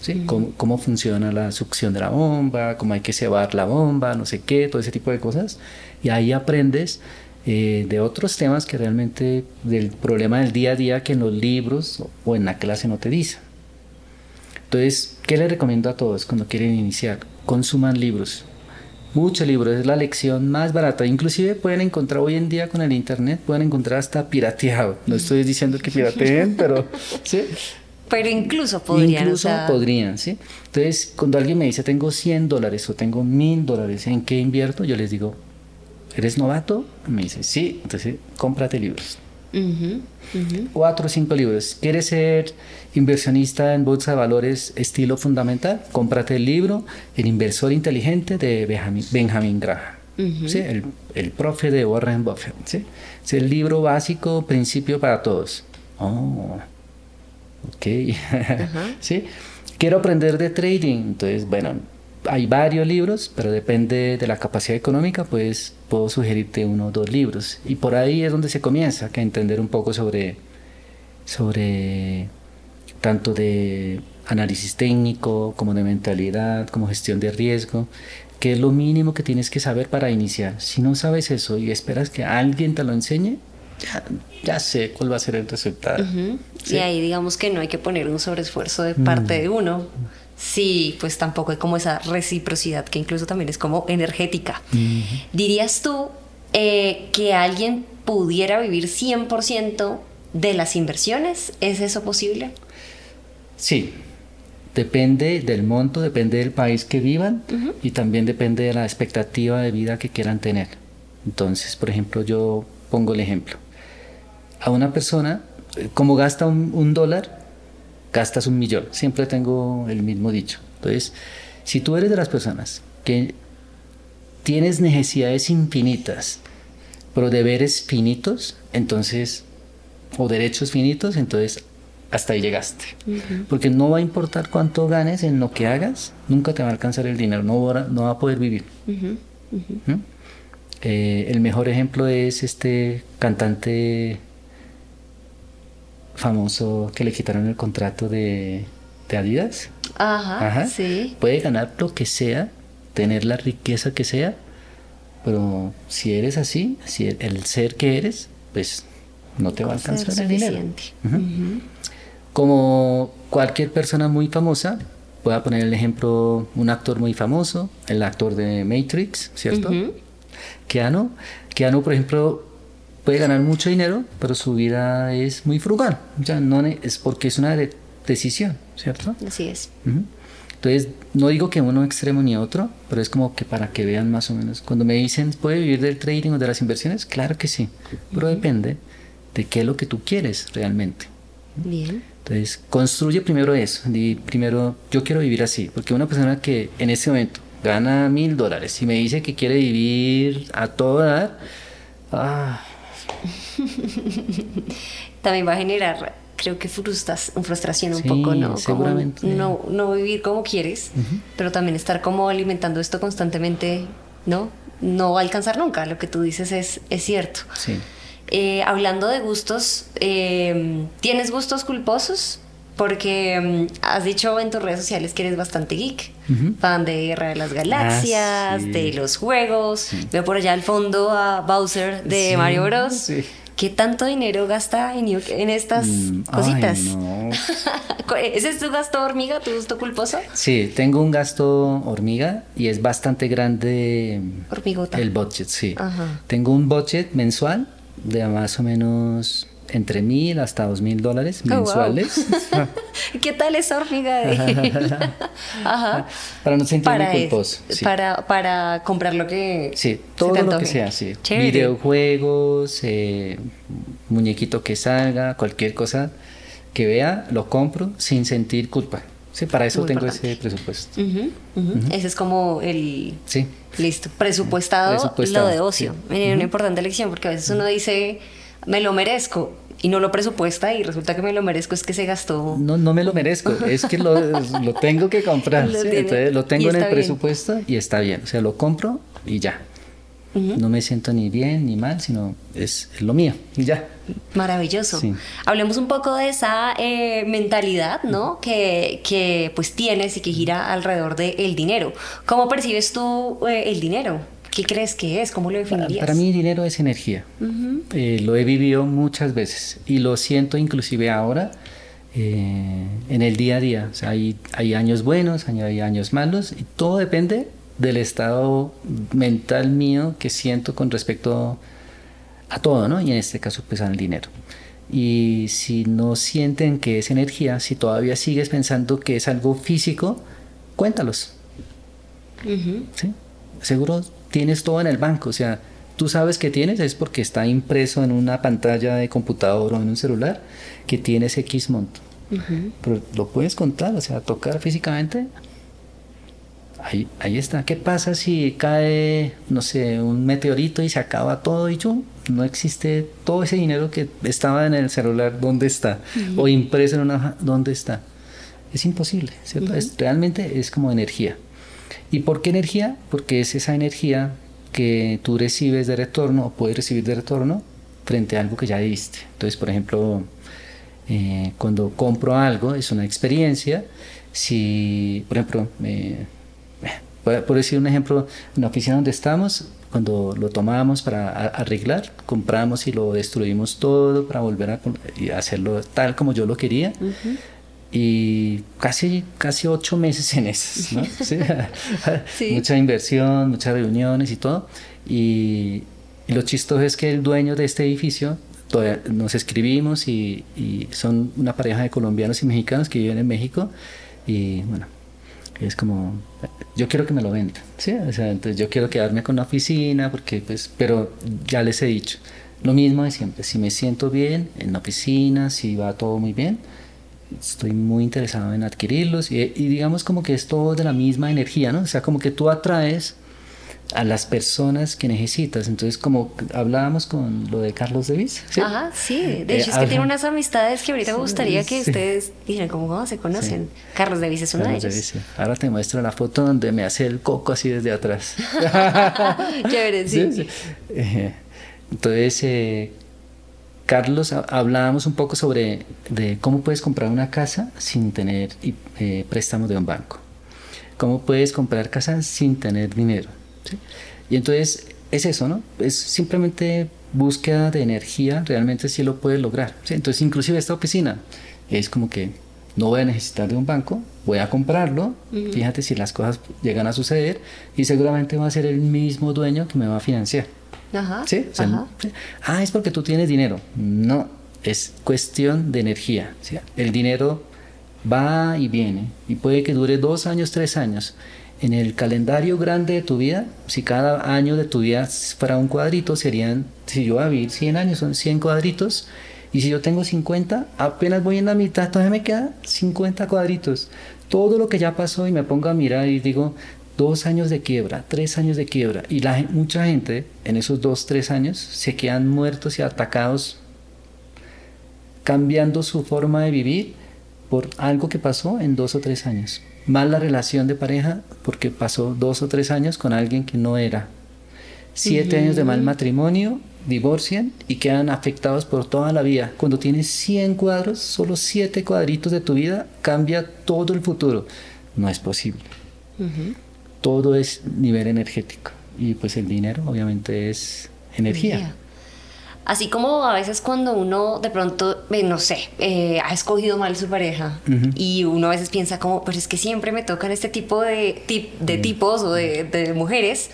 ¿Sí? Cómo, cómo, funciona la succión de la bomba, cómo hay que cebar la bomba, no sé qué, todo ese tipo de cosas. Y ahí aprendes eh, de otros temas que realmente del problema del día a día que en los libros o en la clase no te dicen. Entonces, ¿qué les recomiendo a todos cuando quieren iniciar? Consuman libros. Muchos libros, es la lección más barata. Inclusive pueden encontrar hoy en día con el internet, pueden encontrar hasta pirateado. No estoy diciendo que pirateen, pero ¿sí? Pero incluso podrían. Incluso podrían, ¿sí? Entonces, cuando alguien me dice, tengo 100 dólares o tengo 1000 dólares, ¿en qué invierto? Yo les digo, ¿eres novato? Me dice, sí, entonces cómprate libros. Cuatro o cinco libros. ¿Quieres ser inversionista en bolsa de valores estilo fundamental? Cómprate el libro El inversor inteligente de Benjamin, Graham. ¿sí? el, el, profe de Warren Buffett. ¿sí? Es el libro básico, principio para todos. Oh, ok. ¿Sí? Quiero aprender de trading. Entonces, bueno, hay varios libros, pero depende de la capacidad económica, pues puedo sugerirte uno o dos libros. Y por ahí es donde se comienza a entender un poco sobre, sobre tanto de análisis técnico, como de mentalidad, como gestión de riesgo, que es lo mínimo que tienes que saber para iniciar. Si no sabes eso y esperas que alguien te lo enseñe, ya, sé cuál va a ser el resultado. Y ahí digamos que no hay que poner un sobreesfuerzo de parte mm. de uno Sí, pues tampoco hay como esa reciprocidad que incluso también es como energética. ¿Dirías tú eh, que alguien pudiera vivir 100% de las inversiones? ¿Es eso posible? Sí, depende del monto, depende del país que vivan y también depende de la expectativa de vida que quieran tener. Entonces, por ejemplo, yo pongo el ejemplo. A una persona, eh, como gasta un dólar, gastas un millón. Siempre tengo el mismo dicho. Entonces, si tú eres de las personas que tienes necesidades infinitas, pero deberes finitos, entonces, o derechos finitos, entonces hasta ahí llegaste. Porque no va a importar cuánto ganes en lo que hagas, nunca te va a alcanzar el dinero, no va, no va a poder vivir. ¿Mm? Eh, el mejor ejemplo es este cantante famoso que le quitaron el contrato de, Adidas. Ajá, sí. Puede ganar lo que sea, tener la riqueza que sea, pero si eres así, si el ser que eres, pues no te va a alcanzar el dinero. Como cualquier persona muy famosa, voy a poner el ejemplo, un actor muy famoso, el actor de Matrix, ¿cierto? Keanu. Keanu, por ejemplo, puede ganar mucho dinero, pero su vida es muy frugal. Ya no es porque es una decisión, ¿cierto? Así es. Entonces, no digo que uno extremo ni otro, pero es como que para que vean más o menos. Cuando me dicen, ¿puede vivir del trading o de las inversiones? Claro que sí, pero depende de qué es lo que tú quieres realmente. Bien. Entonces, construye primero eso. Y primero, yo quiero vivir así, porque una persona que en este momento gana mil dólares y me dice que quiere vivir a todo dar, ah. también va a generar creo que frustras, frustración un poco, ¿no? Seguramente. no, no vivir como quieres, pero también estar como alimentando esto constantemente, ¿no? No va a alcanzar nunca, lo que tú dices es, es cierto. Sí. Eh, hablando de gustos, eh, ¿tienes gustos culposos? Porque mm, has dicho en tus redes sociales que eres bastante geek, fan de Guerra de las ah, Galaxias, de los juegos. Veo por allá al fondo a Bowser de Mario Bros. Sí. ¿Qué tanto dinero gasta en, en estas mm, cositas? ¿Ese es tu gasto hormiga, tu gasto culposo? Sí, tengo un gasto hormiga y es bastante grande. Hormigota. El budget, sí. Tengo un budget mensual de más o menos entre mil hasta dos mil dólares oh, mensuales. ¿Qué tal esa hormiga? Ajá. Para no sentirme culposo. Para, para comprar lo que. Sí, todo lo que sea, sí. Videojuegos, eh, muñequito que salga, cualquier cosa que vea, lo compro sin sentir culpa. Sí, para eso tengo ese presupuesto. Ese es como el... Sí. Listo. Presupuestado, lo de ocio. Una importante lección porque a veces uno dice, me lo merezco, y no lo presupuesta y resulta que me lo merezco es que se gastó. No, no me lo merezco, es que lo, lo tengo que comprar. lo, Entonces, lo tengo en el presupuesto y está bien. O sea, lo compro y ya. No me siento ni bien ni mal, sino es, lo mío y ya. Maravilloso. Hablemos un poco de esa eh, mentalidad, ¿no? Que, que, pues tienes y que gira alrededor del dinero. ¿Cómo percibes tú eh, el dinero? ¿Qué crees que es? ¿Cómo lo definirías? Para, mí dinero es energía. Eh, lo he vivido muchas veces y lo siento inclusive ahora eh, en el día a día. O sea, hay, hay años buenos, hay años malos y todo depende del estado mental mío que siento con respecto a todo, ¿no? Y en este caso pues al dinero. Y si no sienten que es energía, si todavía sigues pensando que es algo físico, cuéntalos. ¿Sí? Seguro tienes todo en el banco, o sea, tú sabes que tienes es porque está impreso en una pantalla de computador o en un celular que tienes X monto. Pero lo puedes contar, o sea, tocar físicamente. Ahí, ahí está. ¿Qué pasa si cae, no sé, un meteorito y se acaba todo y yo no existe todo ese dinero que estaba en el celular, ¿dónde está? O impreso en una hoja, ¿dónde está? Es imposible, ¿cierto? es, realmente es como energía. ¿Y por qué energía? Porque es esa energía que tú recibes de retorno o puedes recibir de retorno frente a algo que ya diste. Entonces, por ejemplo, eh, cuando compro algo, es una experiencia. Si, por ejemplo, eh, por decir un ejemplo, en la oficina donde estamos, cuando lo tomábamos para arreglar, compramos y lo destruimos todo para volver a hacerlo tal como yo lo quería y casi, casi ocho meses en eso, ¿no? Mucha inversión, muchas reuniones y todo. Y, lo chistoso es que el dueño de este edificio, nos escribimos y, son una pareja de colombianos y mexicanos que viven en México y bueno, es como, yo quiero que me lo vendan, ¿sí? O sea, entonces yo quiero quedarme con la oficina porque pues, pero ya les he dicho, lo mismo de siempre, si me siento bien en la oficina, si va todo muy bien, estoy muy interesado en adquirirlos y, digamos como que es todo de la misma energía, ¿no? O sea, como que tú atraes a las personas que necesitas. Entonces, como hablábamos con lo de Carlos Devis. ¿sí? Ajá, sí. De hecho, es que tiene unas amistades que ahorita me gustaría que ustedes dijeran cómo se conocen. Carlos Devis es uno de ellos. Ahora te muestro la foto donde me hace el coco así desde atrás. Chévere, sí. Eh, entonces, eh, Carlos, hablábamos un poco sobre de cómo puedes comprar una casa sin tener eh, préstamos de un banco. ¿Cómo puedes comprar casa sin tener dinero? Y entonces es eso, ¿no? Es simplemente búsqueda de energía, realmente sí lo puedes lograr. Entonces, inclusive esta oficina es como que no voy a necesitar de un banco, voy a comprarlo, fíjate si las cosas llegan a suceder y seguramente va a ser el mismo dueño que me va a financiar. Ajá, ¿Sí? Ah, es porque tú tienes dinero. No, es cuestión de energía. El dinero va y viene y puede que dure dos años, tres años. En el calendario grande de tu vida, si cada año de tu vida fuera un cuadrito, serían, si yo voy a vivir 100 años, son 100 cuadritos y si yo tengo 50, apenas voy en la mitad, todavía me quedan 50 cuadritos. Todo lo que ya pasó y me pongo a mirar y digo, dos años de quiebra, tres años de quiebra. Y la, mucha gente en esos dos, tres años se quedan muertos y atacados, cambiando su forma de vivir por algo que pasó en dos o tres años. Mal la relación de pareja porque pasó dos o tres años con alguien que no era. Siete años de mal matrimonio divorcian y quedan afectados por toda la vida. Cuando tienes 100 cuadros, solo 7 cuadritos de tu vida cambia todo el futuro. No es posible. Todo es nivel energético y pues el dinero obviamente es energía. Así como a veces cuando uno de pronto, eh, no sé, eh, ha escogido mal su pareja y uno a veces piensa como, pues es que siempre me tocan este tipo de, de tipos o de, mujeres,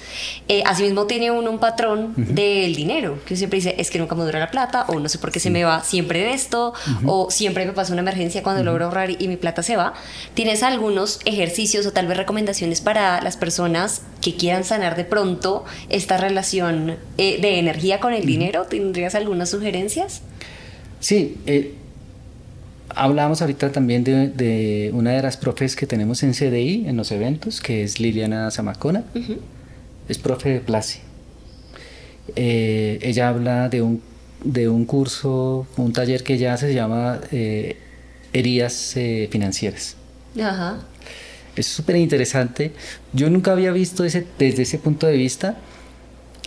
eh, asimismo tiene uno un patrón del dinero, que siempre dice, es que nunca me dura la plata o no sé por qué se me va siempre de esto o siempre me pasa una emergencia cuando logro ahorrar y mi plata se va. ¿Tienes algunos ejercicios o tal vez recomendaciones para las personas que quieran sanar de pronto esta relación de energía con el dinero? ¿Tendrías algunas sugerencias? Sí, eh, hablábamos ahorita también de, una de las profes que tenemos en CDI, en los eventos, que es Liliana Zamacona. Es profe de Place. Eh, ella habla de un, de un curso, un taller que ella hace, se llama eh, Heridas eh, Financieras. Ajá. Es súper interesante. Yo nunca había visto ese, desde ese punto de vista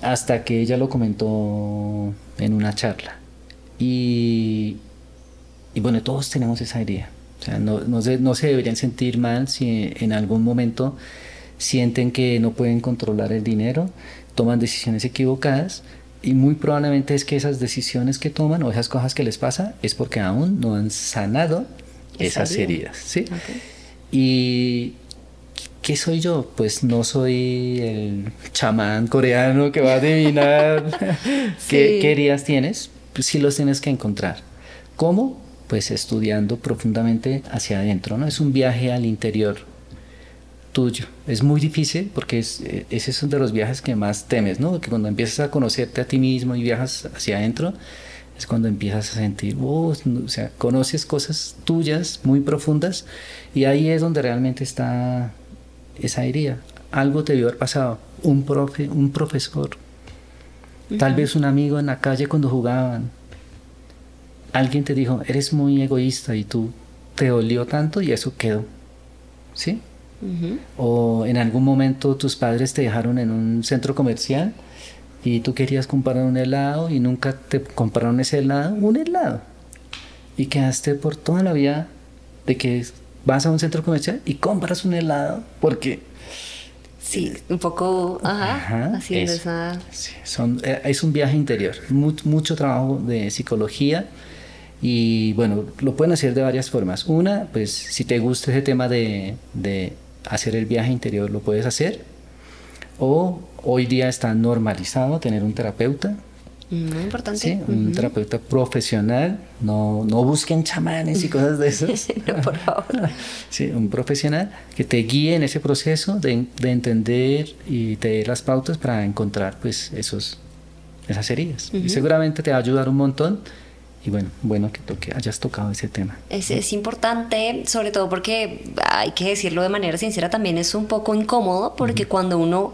hasta que ella lo comentó en una charla. Y, y bueno, todos tenemos esa idea. O sea, no, no, se, no se deberían sentir mal si en algún momento sienten que no pueden controlar el dinero, toman decisiones equivocadas y muy probablemente es que esas decisiones que toman o esas cosas que les pasa es porque aún no han sanado esas heridas. ¿sí? Y, ¿Qué soy yo? Pues no soy el chamán coreano que va a adivinar ¿Qué, heridas tienes. Pues sí los tienes que encontrar. ¿Cómo? Pues estudiando profundamente hacia adentro, ¿no? Es un viaje al interior tuyo. Es muy difícil porque es, eh, ese es uno de los viajes que más temes, ¿no? Que cuando empiezas a conocerte a ti mismo y viajas hacia adentro, es cuando empiezas a sentir, oh, o sea, conoces cosas tuyas muy profundas y ahí es donde realmente está esa herida. Algo te debió haber pasado. Un profe, un profesor. Tal vez un amigo en la calle cuando jugaban. Alguien te dijo, eres muy egoísta y tú te dolió tanto y eso quedó. ¿Sí? O en algún momento tus padres te dejaron en un centro comercial y tú querías comprar un helado y nunca te compraron ese helado, un helado. Y quedaste por toda la vida de que vas a un centro comercial y compras un helado porque... Sí, un poco, ajá, haciendo esa... son, eh, es un viaje interior, mucho, trabajo de psicología y bueno, lo pueden hacer de varias formas. Una, pues si te gusta ese tema de, de hacer el viaje interior, lo puedes hacer. O hoy día está normalizado tener un terapeuta muy importante. Sí, un terapeuta profesional. No, no busquen chamanes y cosas de esas. no, por favor. Sí, un profesional que te guíe en ese proceso de, de entender y te dé las pautas para encontrar pues esos, esas heridas. Y seguramente te va a ayudar un montón. Y bueno, bueno que, toque, hayas tocado ese tema. Es, es, importante, sobre todo porque hay que decirlo de manera sincera, también es un poco incómodo, porque cuando uno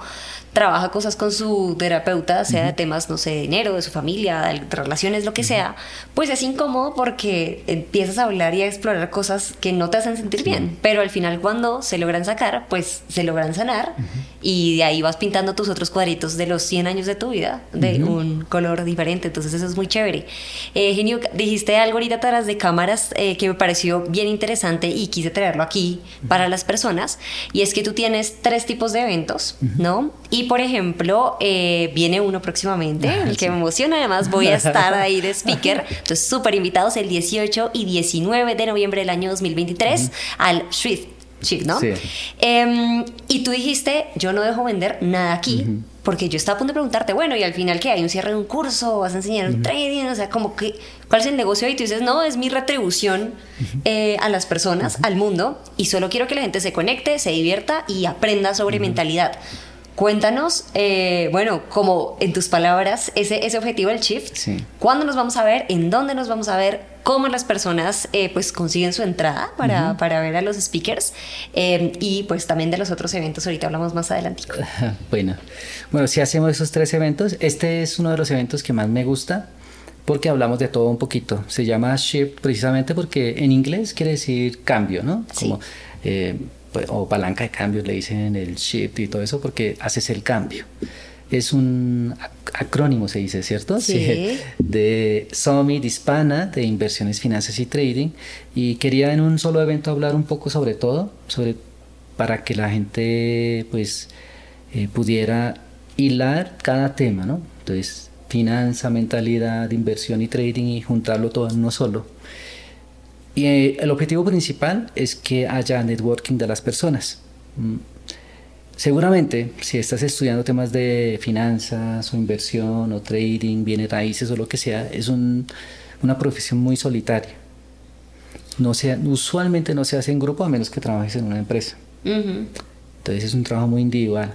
trabaja cosas con su terapeuta, sea de temas, no sé, de dinero, de su familia, de relaciones, lo que sea, pues es incómodo porque empiezas a hablar y a explorar cosas que no te hacen sentir bien, pero al final cuando se logran sacar, pues se logran sanar y de ahí vas pintando tus otros cuadritos de los 100 años de tu vida de un color diferente, entonces eso es muy chévere. Eh, Genio, dijiste algo ahorita atrás de cámaras eh, que me pareció bien interesante y quise traerlo aquí para las personas, y es que tú tienes tres tipos de eventos, ¿no? Y por ejemplo, eh, viene uno próximamente, ah, el que me emociona, además voy a estar ahí de speaker, entonces súper invitados el 18 y 19 de noviembre del año 2023 al Swift ¿no? Sí. Em, y tú dijiste, yo no dejo vender nada aquí, porque yo estaba a punto de preguntarte, bueno, y al final, ¿qué? ¿Hay un cierre de un curso? ¿Vas a enseñar un trading? O sea, como que, ¿cuál es el negocio? Y tú dices, no, es mi retribución eh, a las personas, al mundo, y solo quiero que la gente se conecte, se divierta y aprenda sobre mentalidad. Cuéntanos, eh, bueno, como en tus palabras, ese, ese objetivo del Shift. Sí. ¿Cuándo nos vamos a ver? ¿En dónde nos vamos a ver? ¿Cómo las personas eh, pues consiguen su entrada para, para, ver a los speakers? Eh, y pues también de los otros eventos, ahorita hablamos más adelante. Bueno, bueno, si hacemos esos tres eventos, este es uno de los eventos que más me gusta porque hablamos de todo un poquito. Se llama Shift precisamente porque en inglés quiere decir cambio, ¿no? Como, pues, o palanca de cambios, le dicen el shift y todo eso, porque haces el cambio. Es un acrónimo, se dice, ¿cierto? Sí. De Summit Hispana de Inversiones, Finanzas y Trading. Y quería en un solo evento hablar un poco sobre todo, sobre, para que la gente pues eh, pudiera hilar cada tema, ¿no? Entonces, finanza, mentalidad, inversión y trading y juntarlo todo en uno solo. Y eh, el objetivo principal es que haya networking de las personas. Mm. Seguramente, si estás estudiando temas de finanzas o inversión o trading, bienes raíces o lo que sea, es una profesión muy solitaria. No sea, usualmente no se hace en grupo a menos que trabajes en una empresa. Entonces es un trabajo muy individual.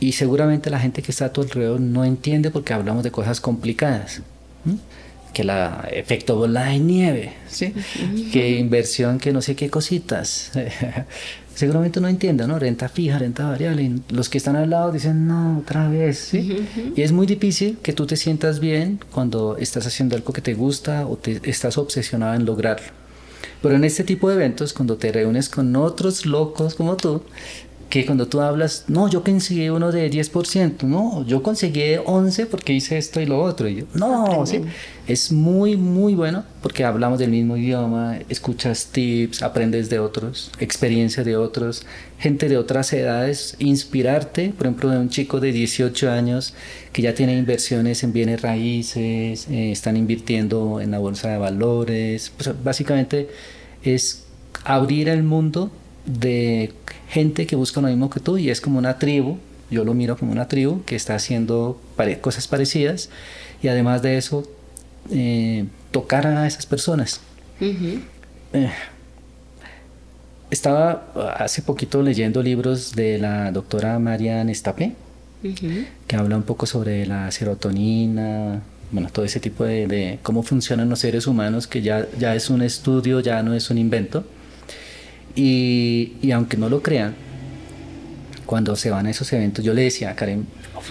Y seguramente la gente que está a tu alrededor no entiende porque hablamos de cosas complicadas que la efecto bola de nieve, ¿sí? que inversión, que no sé qué cositas. Seguramente no entiende, ¿no? Renta fija, renta variable. los que están al lado dicen, no, otra vez, ¿sí? Y es muy difícil que tú te sientas bien cuando estás haciendo algo que te gusta o te estás obsesionado en lograrlo. Pero en este tipo de eventos, cuando te reúnes con otros locos como tú, que cuando tú hablas, no, yo conseguí uno de 10%, no, yo conseguí 11 porque hice esto y lo otro. Y yo, no, ¿sí? es muy, muy bueno porque hablamos del mismo idioma, escuchas tips, aprendes de otros, experiencias de otros, gente de otras edades, inspirarte, por ejemplo, de un chico de 18 años que ya tiene inversiones en bienes raíces, eh, están invirtiendo en la bolsa de valores, pues, básicamente es abrir el mundo de gente que busca lo mismo que tú y es como una tribu, yo lo miro como una tribu que está haciendo cosas parecidas y además de eso eh, tocar a esas personas. Eh, estaba hace poquito leyendo libros de la doctora Marian Estapé, que habla un poco sobre la serotonina, bueno, todo ese tipo de, de, cómo funcionan los seres humanos, que ya, ya es un estudio, ya no es un invento. Y, aunque no lo crean, cuando se van a esos eventos, yo le decía a Karen,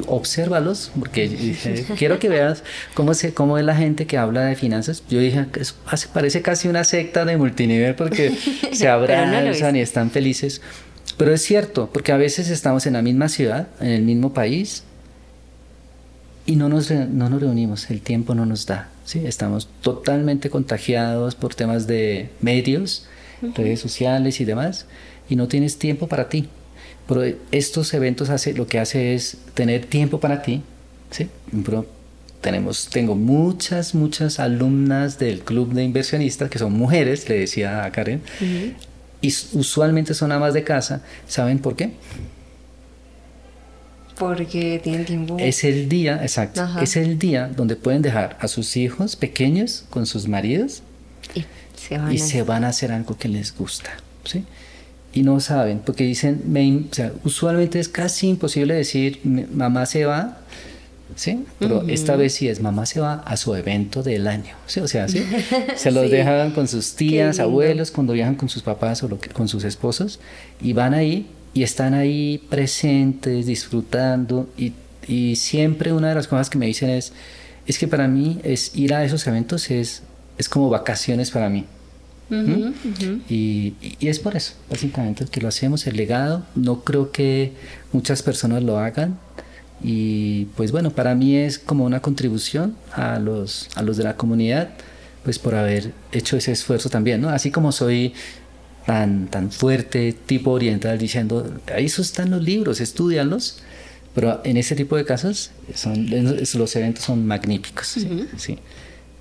obsérvalos, porque quiero que veas cómo, se, cómo es la gente que habla de finanzas. Yo dije, eso parece casi una secta de multinivel porque se abrazan y están felices. Pero es cierto, porque a veces estamos en la misma ciudad, en el mismo país, y no nos, no nos reunimos, el tiempo no nos da. ¿sí? Estamos totalmente contagiados por temas de medios redes sociales y demás, y no tienes tiempo para ti. Pero estos eventos hace, lo que hace es tener tiempo para ti, ¿sí? tenemos, tengo muchas, muchas alumnas del club de inversionistas que son mujeres, le decía a Karen, y usualmente son amas de casa. ¿Saben por qué? Porque tienen tiempo. Es el día, exacto, es el día donde pueden dejar a sus hijos pequeños con sus maridos y se van a hacer algo que les gusta. ¿sí? Y no saben, porque dicen, o sea, usualmente es casi imposible decir, mamá se va, ¿sí? Pero esta vez sí es, mamá se va a su evento del año, ¿sí? O sea, ¿sí? Se los dejan con sus tías, abuelos, cuando viajan con sus papás o lo que, con sus esposos, y van ahí y están ahí presentes, disfrutando y, y siempre una de las cosas que me dicen es, es que para mí es ir a esos eventos es, es como vacaciones para mí. ¿Mm? Y, y, es por eso, básicamente, que lo hacemos, el legado. No creo que muchas personas lo hagan. Y pues bueno, para mí es como una contribución a los, a los de la comunidad, pues por haber hecho ese esfuerzo también, ¿no? Así como soy tan, tan fuerte, tipo oriental, diciendo, ahí están los libros, estudianlos. Pero en este tipo de casos, son, los eventos son magníficos. sí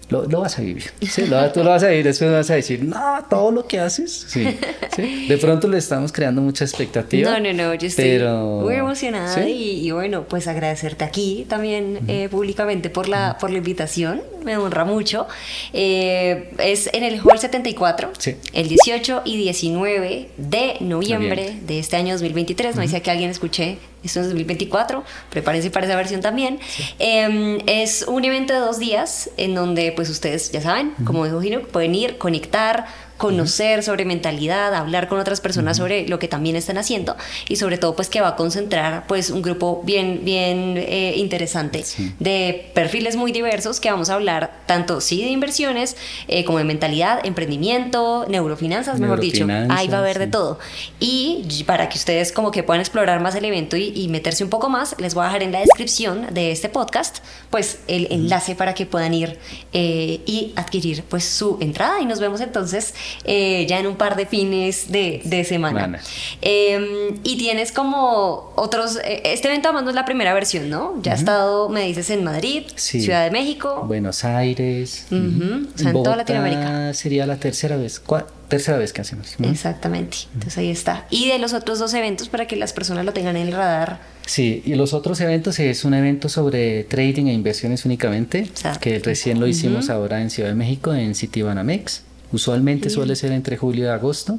lo, lo, vas a vivir. Sí, lo, tú lo vas a vivir, después vas a decir, no, todo lo que haces. Sí, sí. De pronto le estamos creando mucha expectativa. No, no, no, yo estoy muy emocionada y, bueno, pues agradecerte aquí también eh, públicamente por la, por la invitación, me honra mucho. Eh, es en el Hall 74, el 18 y 19 de noviembre de este año 2023. No dice que alguien escuché esto es 2024, prepárense para esa versión también. Em, es un evento de dos días en donde pues ustedes ya saben, como dijo Gino, pueden ir, conectar, conocer sobre mentalidad, hablar con otras personas sobre lo que también están haciendo y sobre todo pues que va a concentrar pues un grupo bien bien eh, interesante de perfiles muy diversos que vamos a hablar tanto sí de inversiones eh, como de mentalidad, emprendimiento, neurofinanzas, mejor dicho, ahí va a haber de todo. Y para que ustedes como que puedan explorar más el evento y, meterse un poco más, les voy a dejar en la descripción de este podcast pues el enlace para que puedan ir eh, y adquirir pues su entrada. Y nos vemos entonces eh, ya en un par de fines de, semana. Em, y tienes como otros, eh, este evento además no es la primera versión, ¿no? Ya ha estado, me dices, en Madrid, Ciudad de México. Buenos Aires. en toda Latinoamérica. Sería la tercera vez, tercera vez que hacemos. Exactamente, entonces ahí está. Y de los otros dos eventos para que las personas lo tengan en el radar. Sí, y los otros eventos es un evento sobre trading e inversiones únicamente, que recién lo hicimos ahora en Ciudad de México, en Citibanamex. Usualmente suele ser entre julio y agosto.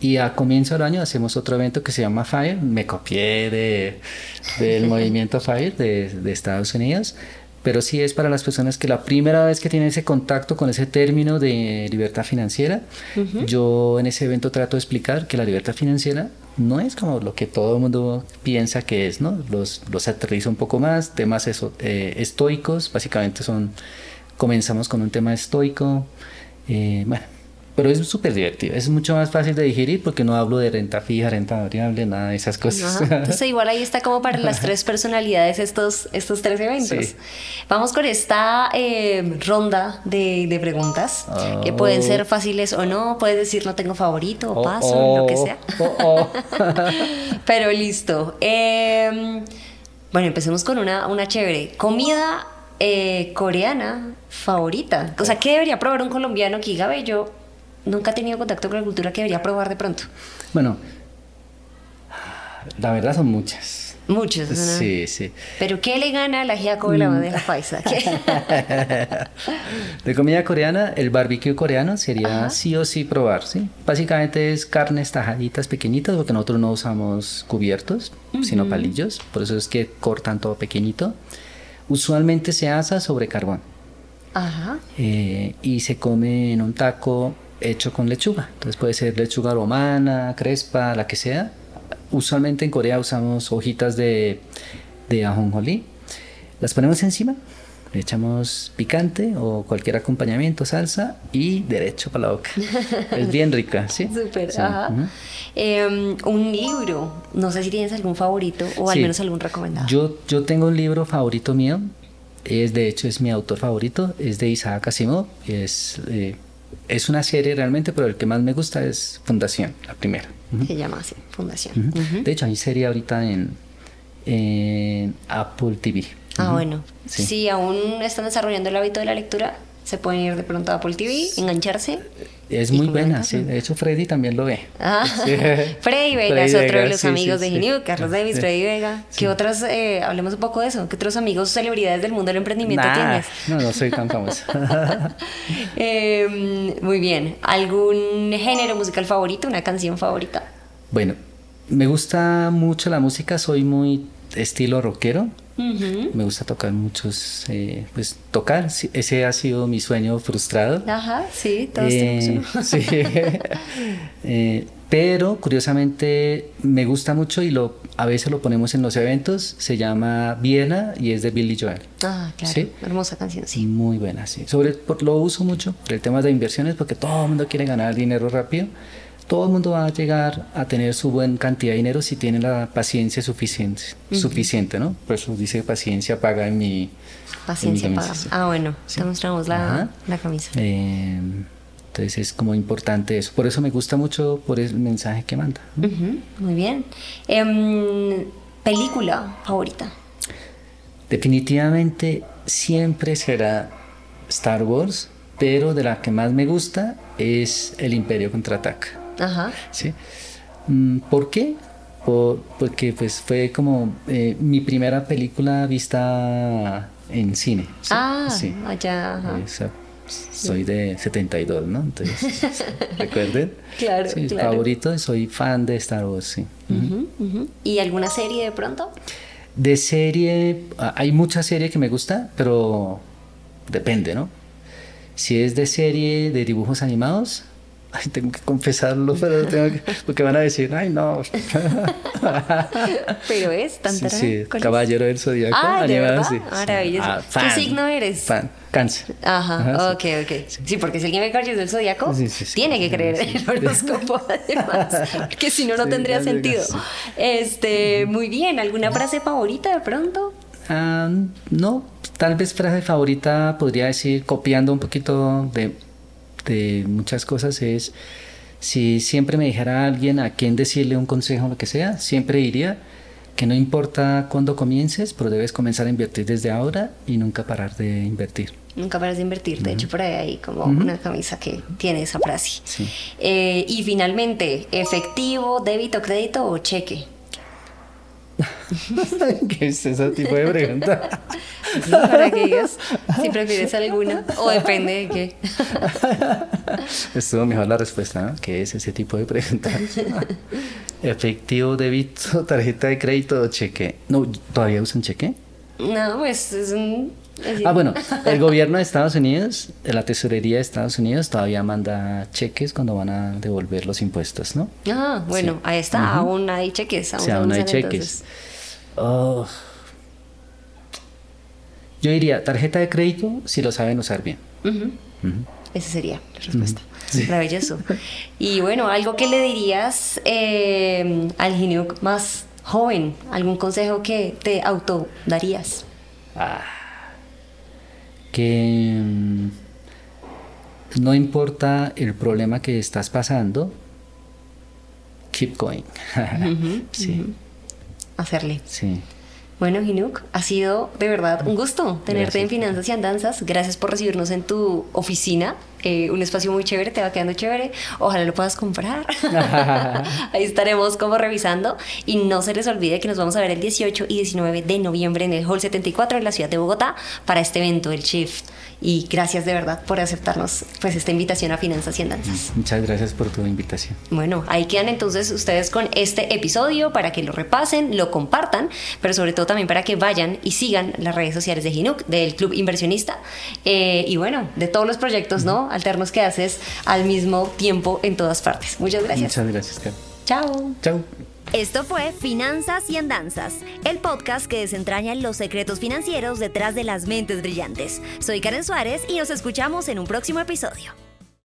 Y a comienzo del año hacemos otro evento que se llama FIRE. Me copié de, del movimiento FIRE de, de, Estados Unidos. Pero sí es para las personas que la primera vez que tienen ese contacto con ese término de libertad financiera, yo en ese evento trato de explicar que la libertad financiera no es como lo que todo el mundo piensa que es, ¿no? Los, los aterrizo un poco más, temas eso, eh, estoicos, básicamente son, comenzamos con un tema estoico, eh, bueno, pero es súper divertido. Es mucho más fácil de digerir porque no hablo de renta fija, renta variable, nada de esas cosas. Entonces, igual ahí está como para las tres personalidades estos, estos tres eventos. Vamos con esta eh, ronda de, preguntas que pueden ser oh. fáciles o no. Puedes decir no tengo favorito o oh, paso, lo que oh, sea. pero listo. Em, bueno, empecemos con una, una chévere. Comida eh, coreana favorita? O sea, ¿qué debería probar un colombiano que diga, yo nunca he tenido contacto con la cultura que debería probar de pronto? Bueno, la verdad son muchas. Muchas, Sí, sí. Pero ¿qué le gana a la giaco de la bandeja paisa? de comida coreana, el barbecue coreano sería sí o sí probar, ¿sí? Básicamente es carnes tajaditas pequeñitas porque nosotros no usamos cubiertos, sino palillos, por eso es que cortan todo pequeñito usualmente se asa sobre carbón. Ajá. Eh, y se come en un taco hecho con lechuga. Entonces puede ser lechuga romana, crespa, la que sea. Usualmente en Corea usamos hojitas de, de ajonjolí. Las ponemos encima, le echamos picante o cualquier acompañamiento, salsa y derecho para la boca. es bien rica, ¿sí? Súper, ajá. Em, un libro, no sé si tienes algún favorito o al menos algún recomendado. Yo, yo tengo un libro favorito mío, es de hecho es mi autor favorito, es de Isaac Asimov, es, eh, es una serie realmente, pero el que más me gusta es Fundación, la primera. Se llama así, Fundación. De hecho hay serie ahorita en, en Apple TV. Ah, bueno. Si aún están desarrollando el hábito de la lectura, se pueden ir de pronto a Apple TV, engancharse. Es muy buena, sí. De hecho, Freddy también lo ve. Ah, Freddy Vega es otro de los amigos de Genio, Carlos Davis, Freddy Vega. ¿Qué otras, eh, hablemos un poco de eso, qué otros amigos celebridades del mundo del emprendimiento tienes? No, no soy tan famoso. Em, muy bien. ¿Algún género musical favorito, una canción favorita? Bueno, me gusta mucho la música, soy muy estilo rockero. Me gusta tocar muchos, eh, pues tocar, ese ha sido mi sueño frustrado. Ajá, sí, todos eh, Sí. Eh, Pero curiosamente me gusta mucho y lo, a veces lo ponemos en los eventos. Se llama Viena y es de Billy Joel. Ah, claro. Hermosa canción, sí. Muy buena, sí. Sobre, lo uso mucho por el tema de inversiones porque todo el mundo quiere ganar dinero rápido. Todo el mundo va a llegar a tener su buena cantidad de dinero si tiene la paciencia suficiente, suficiente, ¿no? Por eso dice paciencia paga en mi... Paciencia paga. Ah, bueno, te mostramos la, la camisa. Eh, entonces es como importante eso. Por eso me gusta mucho por el mensaje que manda. muy bien. Em, ¿Película favorita? Definitivamente siempre será Star Wars, pero de la que más me gusta es El Imperio Contraataca. Ajá. ¿Sí? Mm, ¿Por qué? porque pues fue como eh, mi primera película vista en cine. Ah, sí. allá. Ajá soy de 72, ¿no? Entonces, ¿recuerden? Claro, sí, favorito, soy fan de Star Wars, sí. ¿Y alguna serie de pronto? De serie, hay mucha serie que me gusta, pero depende, ¿no? Si es de serie de dibujos animados, Ay, tengo que confesarlo, pero tengo que, porque van a decir, ay, no. pero es tan sí, sí, Caballero del Zodíaco. Ah, ¿de verdad? Sí, Maravilloso. Ah, ¿Qué signo eres? Fan. Cáncer. Ajá, ok, ok. Sí. porque si alguien ve Caballero del Zodíaco, tiene que creer en el horóscopo, además. Porque si no, no tendría sentido. Este, muy bien. ¿Alguna frase favorita de pronto? Ah, no, tal vez frase favorita podría decir, copiando un poquito de de muchas cosas es, si siempre me dijera alguien a quién decirle un consejo o lo que sea, siempre diría que no importa cuándo comiences, pero debes comenzar a invertir desde ahora y nunca parar de invertir. Nunca paras de invertir. De hecho, por ahí hay como una camisa que tiene esa frase. Eh, y finalmente, efectivo, débito, crédito o cheque. ¿Qué es ese tipo de pregunta? para que digas si prefieres alguna o depende de qué. Estuvo mejor la respuesta, ¿no? ¿Qué es ese tipo de pregunta? Efectivo, débito, tarjeta de crédito o cheque. No, ¿todavía usan cheque? No, pues es un... Ah, bueno, el gobierno de Estados Unidos, la tesorería de Estados Unidos todavía manda cheques cuando van a devolver los impuestos, ¿no? Ah, bueno, ahí está, aún hay cheques. Aún, aún hay cheques. Oh. Yo diría tarjeta de crédito si lo saben usar bien. Esa sería la respuesta. Maravilloso. Y bueno, algo que le dirías eh, al Giniuk más joven, algún consejo que te auto darías. Ah, que mm, no importa el problema que estás pasando, keep going. sí. Hacerle. Sí. Bueno, Hinuk, ha sido de verdad un gusto tenerte en Finanzas y Andanzas. Gracias por recibirnos en tu oficina. Eh, un espacio muy chévere, te va quedando chévere. Ojalá lo puedas comprar. Ahí estaremos como revisando. Y no se les olvide que nos vamos a ver el 18 y 19 de noviembre en el Hall 74 en la ciudad de Bogotá para este evento, el Shift y gracias de verdad por aceptarnos pues esta invitación a Finanzas y Andanzas. Muchas gracias por tu invitación. Bueno, ahí quedan entonces ustedes con este episodio para que lo repasen, lo compartan, pero sobre todo también para que vayan y sigan las redes sociales de Ginuk, del Club Inversionista eh, y bueno, de todos los proyectos ¿no? alternos que haces al mismo tiempo en todas partes. Muchas gracias. Muchas gracias, Karen. Chao. Chao. Esto fue Finanzas y Andanzas, el podcast que desentraña los secretos financieros detrás de las mentes brillantes. Soy Karen Suárez y nos escuchamos en un próximo episodio.